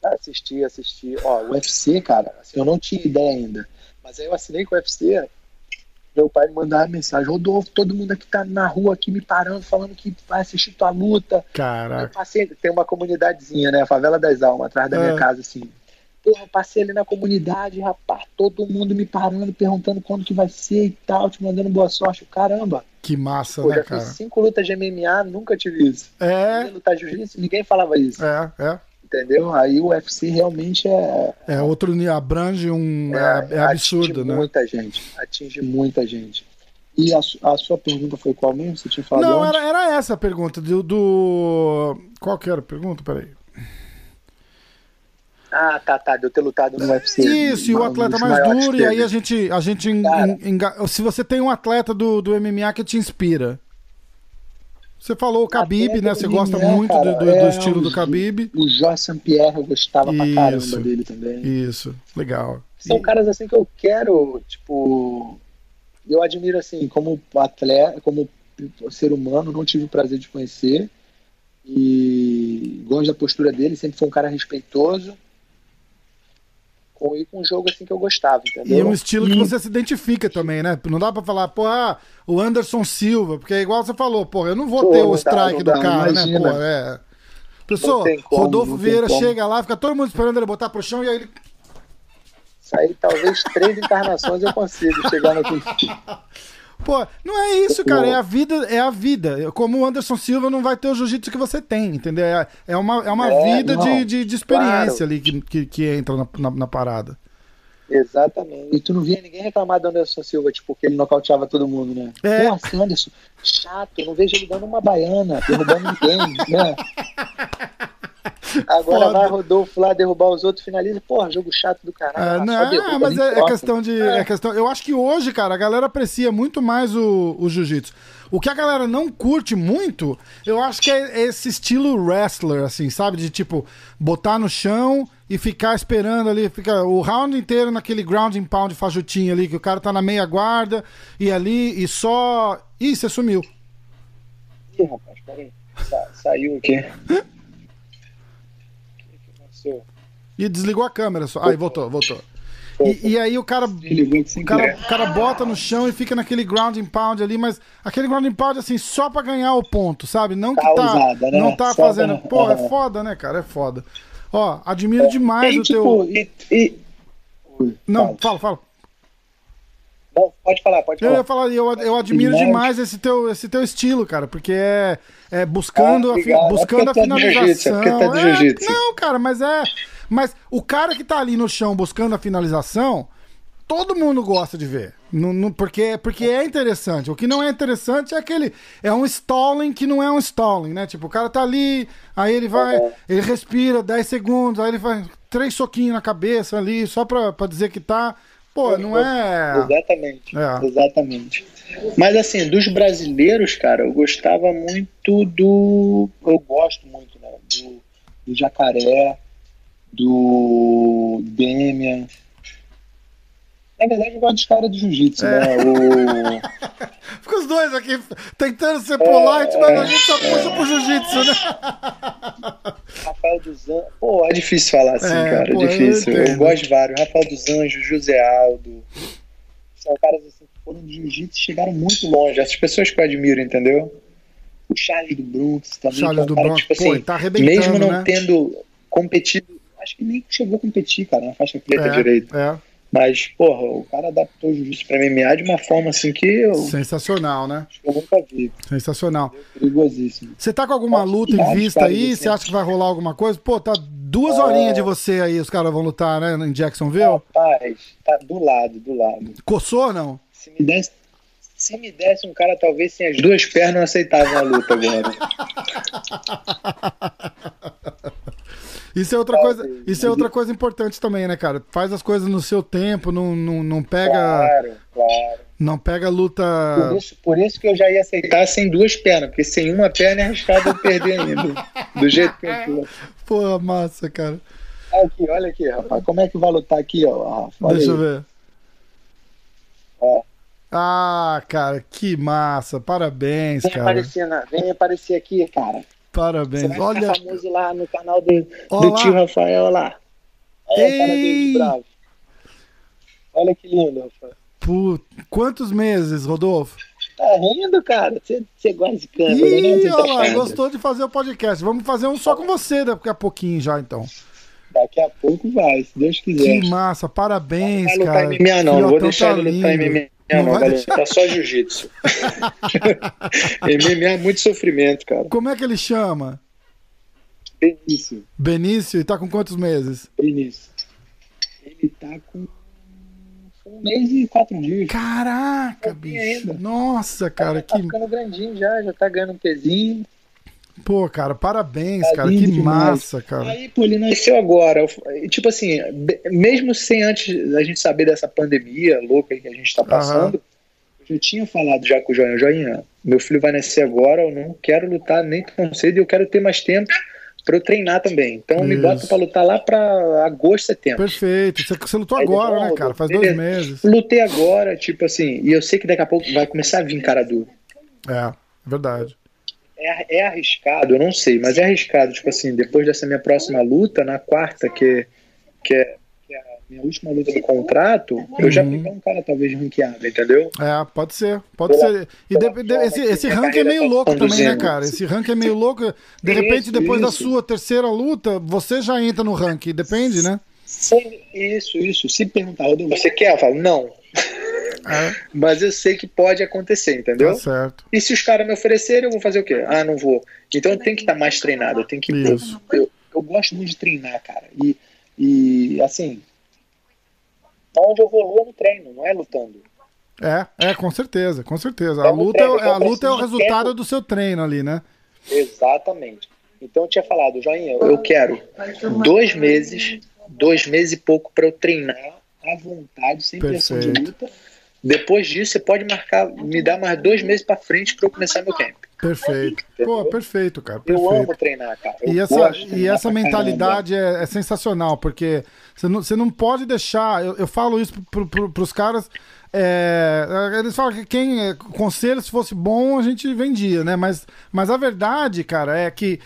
Assisti, assisti. Ó, o UFC, cara, assim, eu não tinha ideia ainda. Mas aí eu assinei com o UFC. Meu pai me mandava mensagem: Rodolfo, todo mundo aqui tá na rua aqui me parando, falando que vai assistir tua luta. Eu Caraca. passei, tem uma comunidadezinha, né? A Favela das Almas, atrás da É. minha casa, assim. Porra, eu passei ali na comunidade, rapaz, todo mundo me parando, perguntando quando que vai ser e tal, te mandando boa sorte. Caramba, Que massa, pô, né, já cara? fiz cinco lutas de MMA, nunca tive isso. É, Lutar jiu-jitsu, ninguém falava isso, é, é. Entendeu? Aí o UFC realmente é, É outro abrange um. É, é absurdo, atinge né? muita gente, atinge muita gente. E a, a sua pergunta foi qual mesmo? Você tinha falado Não, era, era essa a pergunta. Do, do. Qual que era a pergunta? Peraí. Ah, tá, tá, de eu ter lutado no UFC. Isso, e o atleta mais duro, e aí a gente. A gente en- en- se você tem um atleta do, do MMA que te inspira. Você falou o Khabib, né? do Você gosta MMA, muito cara, do, do- do é, estilo do Khabib. O Jorge Saint-Pierre eu gostava pra caramba Isso. dele também. Isso, legal. São E- caras assim que eu quero, tipo, eu admiro assim, como atleta, como ser humano, não tive o prazer de conhecer e gosto da postura dele, sempre foi um cara respeitoso. Com, e com um jogo assim que eu gostava, entendeu? E um estilo que você se identifica também, né? Não dá pra falar, pô, ah, o Anderson Silva, porque é igual você falou, pô, eu não vou pô, ter o strike dá, do cara, né? Pô, é. Pessoal, como, Rodolfo Vieira chega lá, fica todo mundo esperando ele botar pro chão e aí ele. Isso aí talvez três encarnações eu consiga chegar no Pô, não é isso, cara. É a vida, é a vida. Como o Anderson Silva não vai ter o jiu-jitsu que você tem, entendeu? É, é uma, é uma é, vida de, de, de, experiência claro. ali que, que, que entra na, na, na, parada. Exatamente. E tu não via ninguém reclamar do Anderson Silva, tipo, que ele nocauteava todo mundo, né? É. Nossa, Anderson, chato, eu não vejo ele dando uma baiana, derrubando ninguém, né? Agora Foda. vai Rodolfo lá derrubar os outros, finaliza. Porra, jogo chato do caralho. É, não, derruba, mas é, é, questão de. É. é. questão, eu acho que hoje, cara, a galera aprecia muito mais o, o jiu-jitsu. O que a galera não curte muito, eu acho que é esse estilo wrestler, assim, sabe? De tipo, botar no chão e ficar esperando ali, fica o round inteiro naquele ground and pound fajutinho ali, que o cara tá na meia guarda e ali e só. Ih, você sumiu. Ih, rapaz, peraí. Sa saiu aqui. E desligou a câmera só. Aí voltou, voltou. E, e, aí o cara, o cara, o cara bota no chão e fica naquele ground and pound ali, mas aquele ground and pound assim, só pra ganhar o ponto, sabe? Não que tá, usada, né? não tá só fazendo. Pra... Pô, é foda, né, cara? É foda. Ó, admiro é, demais o tipo, teu. E, e... Não, fala, fala. Não, pode falar, pode falar. Eu ia falar, eu, eu admiro demais esse teu, esse teu estilo, cara, porque é, é buscando, ah, a, é buscando é a finalização. É tá é, não, cara, mas é mas o cara que tá ali no chão buscando a finalização, todo mundo gosta de ver. No, no, porque, porque é interessante. O que não é interessante é aquele. É um stalling que não é um stalling, né? Tipo, o cara tá ali, aí ele vai, uhum. ele respira 10 segundos, aí ele faz três soquinhos na cabeça ali, só pra, pra dizer que tá. Pô, não é. Exatamente. É. Exatamente. Mas assim, dos brasileiros, cara, eu gostava muito do. Eu gosto muito, né? Do, do jacaré do Demian. Na verdade, eu gosto dos caras do jiu-jitsu, é. né? O... Fica os dois aqui tentando ser polite, é, mas a gente só puxa pro jiu-jitsu, né? Rafael dos Anjos. Pô, é difícil falar assim, é, cara. Pô, é difícil. Eu, eu, gosto de vários. Rafael dos Anjos, José Aldo. São caras assim que foram de jiu-jitsu e chegaram muito longe. Essas pessoas que eu admiro, entendeu? O Charles do Bronx também. Charles é do Bronx, tipo, assim, pô, tá arrebentando, Mesmo não né? tendo competido acho que nem chegou a competir, cara, na faixa preta é, direito. É. Mas, porra, o cara adaptou o jiu-jitsu pra MMA de uma forma assim que eu. Sensacional, né? Acho que eu nunca vi. Sensacional. É perigosíssimo. Você tá com alguma luta em vista aí? Você acha que vai rolar alguma coisa? Pô, tá duas horinhas de você aí, os caras vão lutar, né, em Jacksonville? Rapaz, tá do lado, do lado. Coçou ou não? Se me desse, se me desse um cara, talvez sem as duas pernas, eu aceitava a luta agora. Isso é outra coisa, isso é outra coisa importante também, né, cara? Faz as coisas no seu tempo, não, não, não pega. Claro, claro. Não pega luta. Por isso, por isso que eu já ia aceitar sem duas pernas, porque sem uma perna é arriscado eu perder ainda. Do jeito que eu tô. Pô, massa, cara. Aqui, olha aqui, rapaz. Como é que vai lutar aqui, ó? Deixa aí. eu ver. Ó. Ah, cara, que massa. Parabéns, vem cara. Aparecer na... Vem aparecer aqui, cara. Parabéns. Você vai Olha. famoso lá no canal do, do tio Rafael lá. Cara dele bravo. Olha que lindo, Rafael. Put... Quantos meses, Rodolfo? Tá rindo, cara. Você gosta de câmera? Ih, né? olha lá, gostou de fazer o podcast. Vamos fazer um só com você daqui a pouquinho já, então. Daqui a pouco vai, se Deus quiser. Que massa, parabéns, não cara. Não MMA não, não vou deixar tá ele lutar MMA. Não, não, galera, deixar... tá só jiu-jitsu. MMA é muito sofrimento, cara. Como é que ele chama? Benício. Benício, e tá com quantos meses? Benício. Ele tá com um mês e quatro dias. Caraca, bicho. Ainda. Nossa, cara. Tá que... ficando grandinho já, já tá ganhando um pezinho. Pô, cara, parabéns, tá cara. Que demais. massa, cara. Aí, pô, ele nasceu agora. Tipo assim, mesmo sem antes a gente saber dessa pandemia louca que a gente tá passando, eu já tinha falado já com o Joinha. Joinha, meu filho vai nascer agora, eu não quero lutar nem tão cedo e eu quero ter mais tempo para eu treinar também. Então Isso. me bota para lutar lá para agosto, setembro. Perfeito. Você, você lutou Aí agora, né, cara? Faz dois meses. Lutei agora, tipo assim, e eu sei que daqui a pouco vai começar a vir cara duro. É, verdade é, é arriscado, eu não sei, mas é arriscado, tipo assim, depois dessa minha próxima luta, na quarta, que, que, é, que é minha última luta do contrato, uhum. eu já peguei um cara talvez ranqueado, entendeu? É, pode ser, pode pela, ser. E de, de, esse, esse ranking é meio tá louco também, né, cara? Esse ranking é meio louco. De isso, repente, depois isso. da sua terceira luta, você já entra no ranking, depende, né? Sim, isso, isso. Se perguntar, você quer? Eu falo, não. É. Mas eu sei que pode acontecer, entendeu? Tá certo. E se os caras me oferecerem, eu vou fazer o quê? Ah, não vou. Então eu tenho que estar mais treinado, eu tenho que. Isso. Eu, eu gosto muito de treinar, cara. E, e assim, onde eu evoluo no treino, não é lutando. É, é, com certeza, com certeza. a luta, treino, é, a luta é o resultado tempo. do seu treino ali, né? Exatamente. Então eu tinha falado, Joinha, eu quero dois meses, dois meses e pouco para eu treinar à vontade, sem Perfeito. pressão de luta. Depois disso, você pode marcar, me dar mais dois meses para frente para eu começar meu camp. Perfeito. Pô, perfeito, cara. Perfeito. Eu amo treinar, cara. Eu e essa, e essa mentalidade é, é, sensacional, porque você não, você não pode deixar. Eu, eu falo isso pro, pro, pros caras. É, eles falam que quem. É, conselho, se fosse bom, a gente vendia, né? Mas, mas a verdade, cara, é que.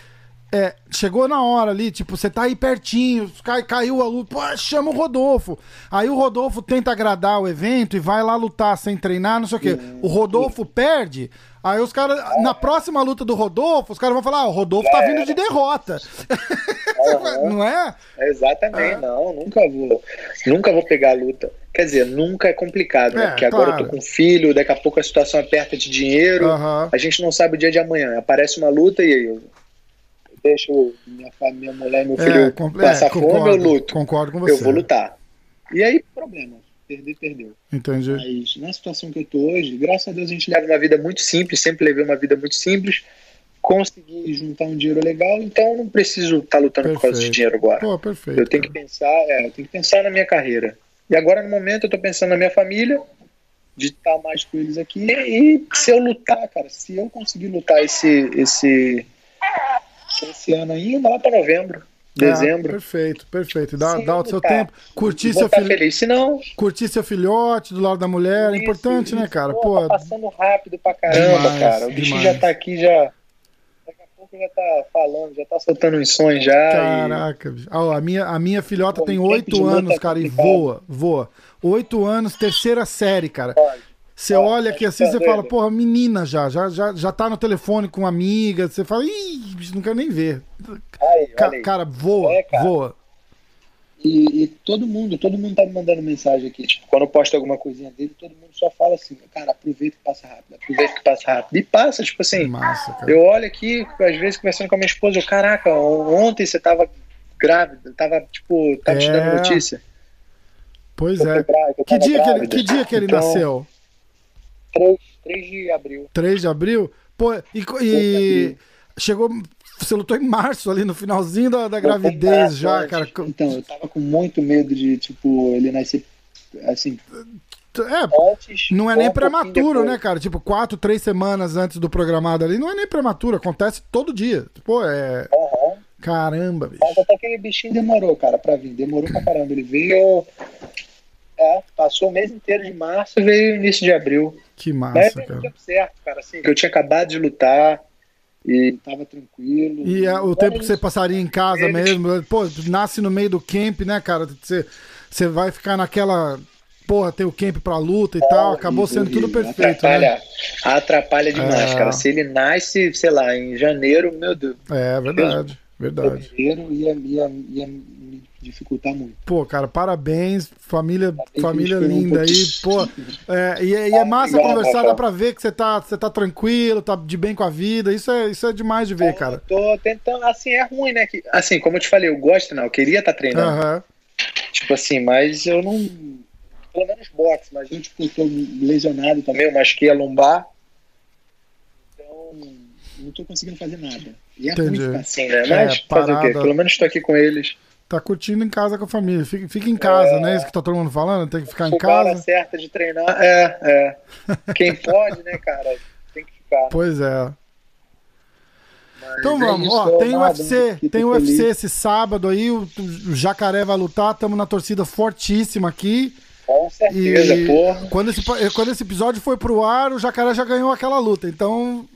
É, chegou na hora ali, tipo, você tá aí pertinho, cai, caiu a luta, pô, chama o Rodolfo. Aí o Rodolfo tenta agradar o evento e vai lá lutar sem treinar, não sei o quê. O Rodolfo perde, Aí os caras, na próxima luta do Rodolfo, os caras vão falar: ah, o Rodolfo tá vindo de derrota. Uhum. não é? Exatamente, não, nunca vou. Nunca vou pegar a luta. Quer dizer, nunca é complicado, né? É, Porque agora claro. eu tô com filho, daqui a pouco a situação aperta de dinheiro, uhum. a gente não sabe o dia de amanhã. Aparece uma luta e aí deixo minha, minha mulher e meu é, filho é, passar é, concordo, fome, eu luto. Concordo com você. Eu vou lutar. E aí, problema perder, perdeu. Entendi. Mas na situação que eu tô hoje, graças a Deus a gente leva uma vida muito simples, sempre levei uma vida muito simples, consegui juntar um dinheiro legal, então eu não preciso estar tá lutando perfeito. por causa de dinheiro agora. Pô, perfeito. Eu tenho que pensar, é, eu tenho que pensar na minha carreira. E agora no momento eu tô pensando na minha família, de estar mais com eles aqui e se eu lutar, cara, se eu conseguir lutar esse esse esse ano ainda lá para novembro, dezembro. Ah, perfeito, perfeito. Dá, dá o seu tá. tempo. Curtir seu filho. feliz. Se não... Curtir seu filhote do lado da mulher. Isso, é importante, né, isso. né, cara? Pô, Pô, tá passando rápido pra caramba, demais, cara. O bichinho já tá aqui, já. Daqui a pouco já tá falando, já tá soltando uns sonhos já. Caraca, e... ah, a, minha, a minha filhota tem oito anos, cara, e voa, voa. Oito anos, terceira série, cara. Pode. Você olha aqui assim, você fala, porra, menina já, já, já, já tá no telefone com uma amiga, você fala, ih, não quero nem ver. Aí, Ca cara, voa, é, cara. voa. E, e, todo mundo, todo mundo tá me mandando mensagem aqui, tipo, quando eu posto alguma coisinha dele, todo mundo só fala assim, cara, aproveita que passa rápido, aproveita que passa rápido. E passa, tipo assim, Massa, eu olho aqui, às vezes conversando com a minha esposa, eu, caraca, ontem você tava grávida, tava, tipo, tava é... te dando é. notícia. Pois é. que, dia que, ele, que dia que ele então, nasceu? 3, 3 de abril. 3 de abril? Pô, e, e chegou. Você lutou em março ali, no finalzinho da, da gravidez já, cara. Então, eu tava com muito medo de, tipo, ele nascer assim. É, antes, não é nem prematuro, né, cara? Tipo, quatro, três semanas antes do programado ali, não é nem prematuro, acontece todo dia. Pô, é. Uhum. Caramba, bicho. Mas até aquele bichinho demorou, cara, pra vir. Demorou pra caramba. Ele veio. É, passou o mês inteiro de março e veio início de abril. Que massa, Mas, cara. Deu certo, cara. Assim, que eu tinha acabado de lutar e tava tranquilo. E é, o tempo que você passaria em casa mesmo, pô, nasce no meio do camp, né, cara? Você, você vai ficar naquela. Porra, tem o camp pra luta e é, tal, acabou sendo tudo perfeito, atrapalha, né? Atrapalha demais, é. cara. Se ele nasce, sei lá, em janeiro, meu Deus. É, verdade, verdade. Janeiro ia, ia, ia dificultar muito. Pô, cara, parabéns, família, família linda um aí, pô. É, e, é, e, é massa conversar, dá pra ver que você tá, você tá tranquilo, tá de bem com a vida. Isso é, isso é demais de ver, cara. Tô tentando, assim, é ruim, né? Que, assim, como eu te falei, eu gosto, não, eu queria estar tá treinando. Uhum. Tipo assim, mas eu não. Pelo menos boxe, mas eu tipo, tô lesionado também, eu machuquei a lombar. Então, não tô conseguindo fazer nada. E é Entendi. ruim assim, né? Mas é, fazer o quê? Pelo menos tô aqui com eles. Tá curtindo em casa com a família. Fica, fica em casa, é, né? Isso que tá todo mundo falando? Tem que ficar em casa. hora certa de treinar. É, é. Quem pode, né, cara? Tem que ficar. Pois é. Mas então é vamos, ó, tem nada, UFC, tem UFC esse sábado aí, o, o Jacaré vai lutar, estamos na torcida fortíssima aqui. Com certeza, e porra. Quando esse, quando esse episódio foi pro ar, o Jacaré já ganhou aquela luta, então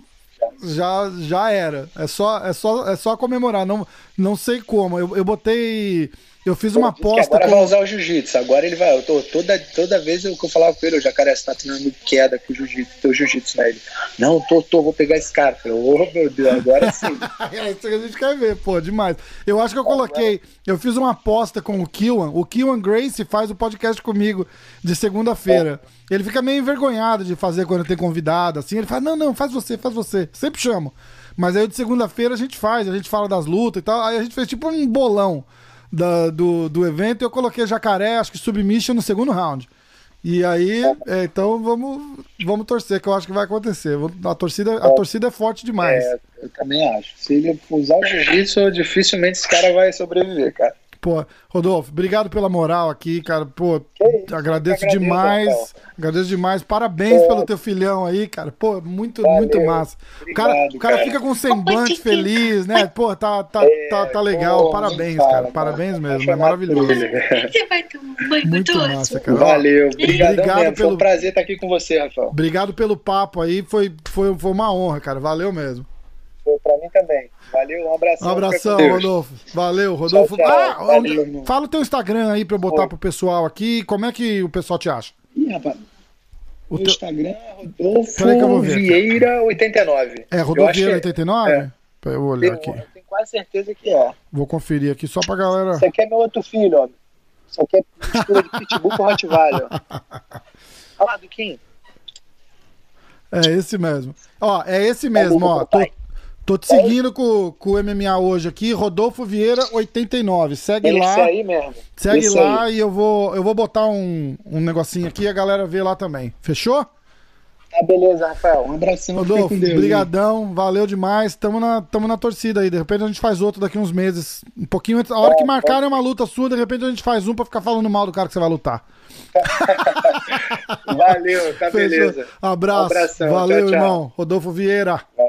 já, já era. É só, é só, é só comemorar. Não, não sei como. Eu, eu botei. Eu fiz uma aposta agora com. vai usar o jiu-jitsu. Agora ele vai. Eu tô, toda, toda vez eu, que eu falava com ele, o jacaré, você tá treinando queda com o jiu-jitsu, teu jiu-jitsu, né? Ele, não, tô, tô, vou pegar esse cara. Eu falei, ô meu Deus, agora sim. É isso que a gente quer ver, pô, demais. Eu acho que eu coloquei. Eu fiz uma aposta com o Kiwan. O Kiwan Grace faz o podcast comigo de segunda-feira. Ele fica meio envergonhado de fazer quando tem convidado, assim. Ele fala: não, não, faz você, faz você. Sempre chamo. Mas aí de segunda-feira a gente faz, a gente fala das lutas e tal. Aí a gente fez tipo um bolão da- do, do evento eu coloquei jacaré, acho que submission no segundo round. E aí, é, então vamos, vamos torcer, que eu acho que vai acontecer. A torcida, a torcida é forte demais. É, eu também acho. Se ele usar o jiu-jitsu, dificilmente esse cara vai sobreviver, cara. Pô, Rodolfo, obrigado pela moral aqui, cara. Pô, isso, agradeço agradeço, demais. Rafael. Agradeço demais. Parabéns pelo teu filhão aí, cara. Pô, muito, Valeu. muito massa. o cara, Obrigado, o cara cara. fica com um semblante feliz, né? Pô, tá, tá, tá, tá legal. Pô, Parabéns, fala, cara. Parabéns mesmo. É maravilhoso. Você vai ter um banho Muito massa, cara. Valeu, obrigadão Obrigado mesmo. Foi pelo- um prazer estar aqui com você, Rafael. Obrigado pelo papo aí. Foi, foi, foi uma honra, cara. Valeu mesmo. Foi pra mim também. Valeu, um abração. Um abração. Rodolfo. Valeu, Rodolfo. Tchau, tchau. Ah, Valeu, fala o teu Instagram aí pra eu botar Oi. pro pessoal aqui. Como é que o pessoal te acha? Ih, rapaz. O teu... Instagram é Rodolfo eu vou ver. Vieira 89. É Eu Rodovieira que 89? é. Eu olhar Eu aqui. tenho quase certeza que é. Vou conferir aqui só pra galera. Isso aqui é meu outro filho, ó. Isso aqui é mistura de pitbull com Rottweiler. ó. Olha lá, Duquinho. É esse mesmo. Ó, é esse mesmo, ó. Tô. Tô te seguindo com, com o MMA hoje aqui, Rodolfo Vieira 89. Segue É lá. esse aí mesmo. Segue Esse lá aí. e eu vou, eu vou botar um, um negocinho aqui e a galera vê lá também. Fechou? Tá, beleza, Rafael. Um abração. fica Rodolfo, brigadão, valeu demais. Tamo na, tamo na torcida aí. De repente a gente faz outro daqui uns meses. Um pouquinho antes. A hora que marcarem uma luta sua, de repente a gente faz um pra ficar falando mal do cara que você vai lutar. Valeu, tá Fechou? beleza. Abraço. Um abração, valeu, tchau, tchau. irmão. Rodolfo Vieira. Valeu.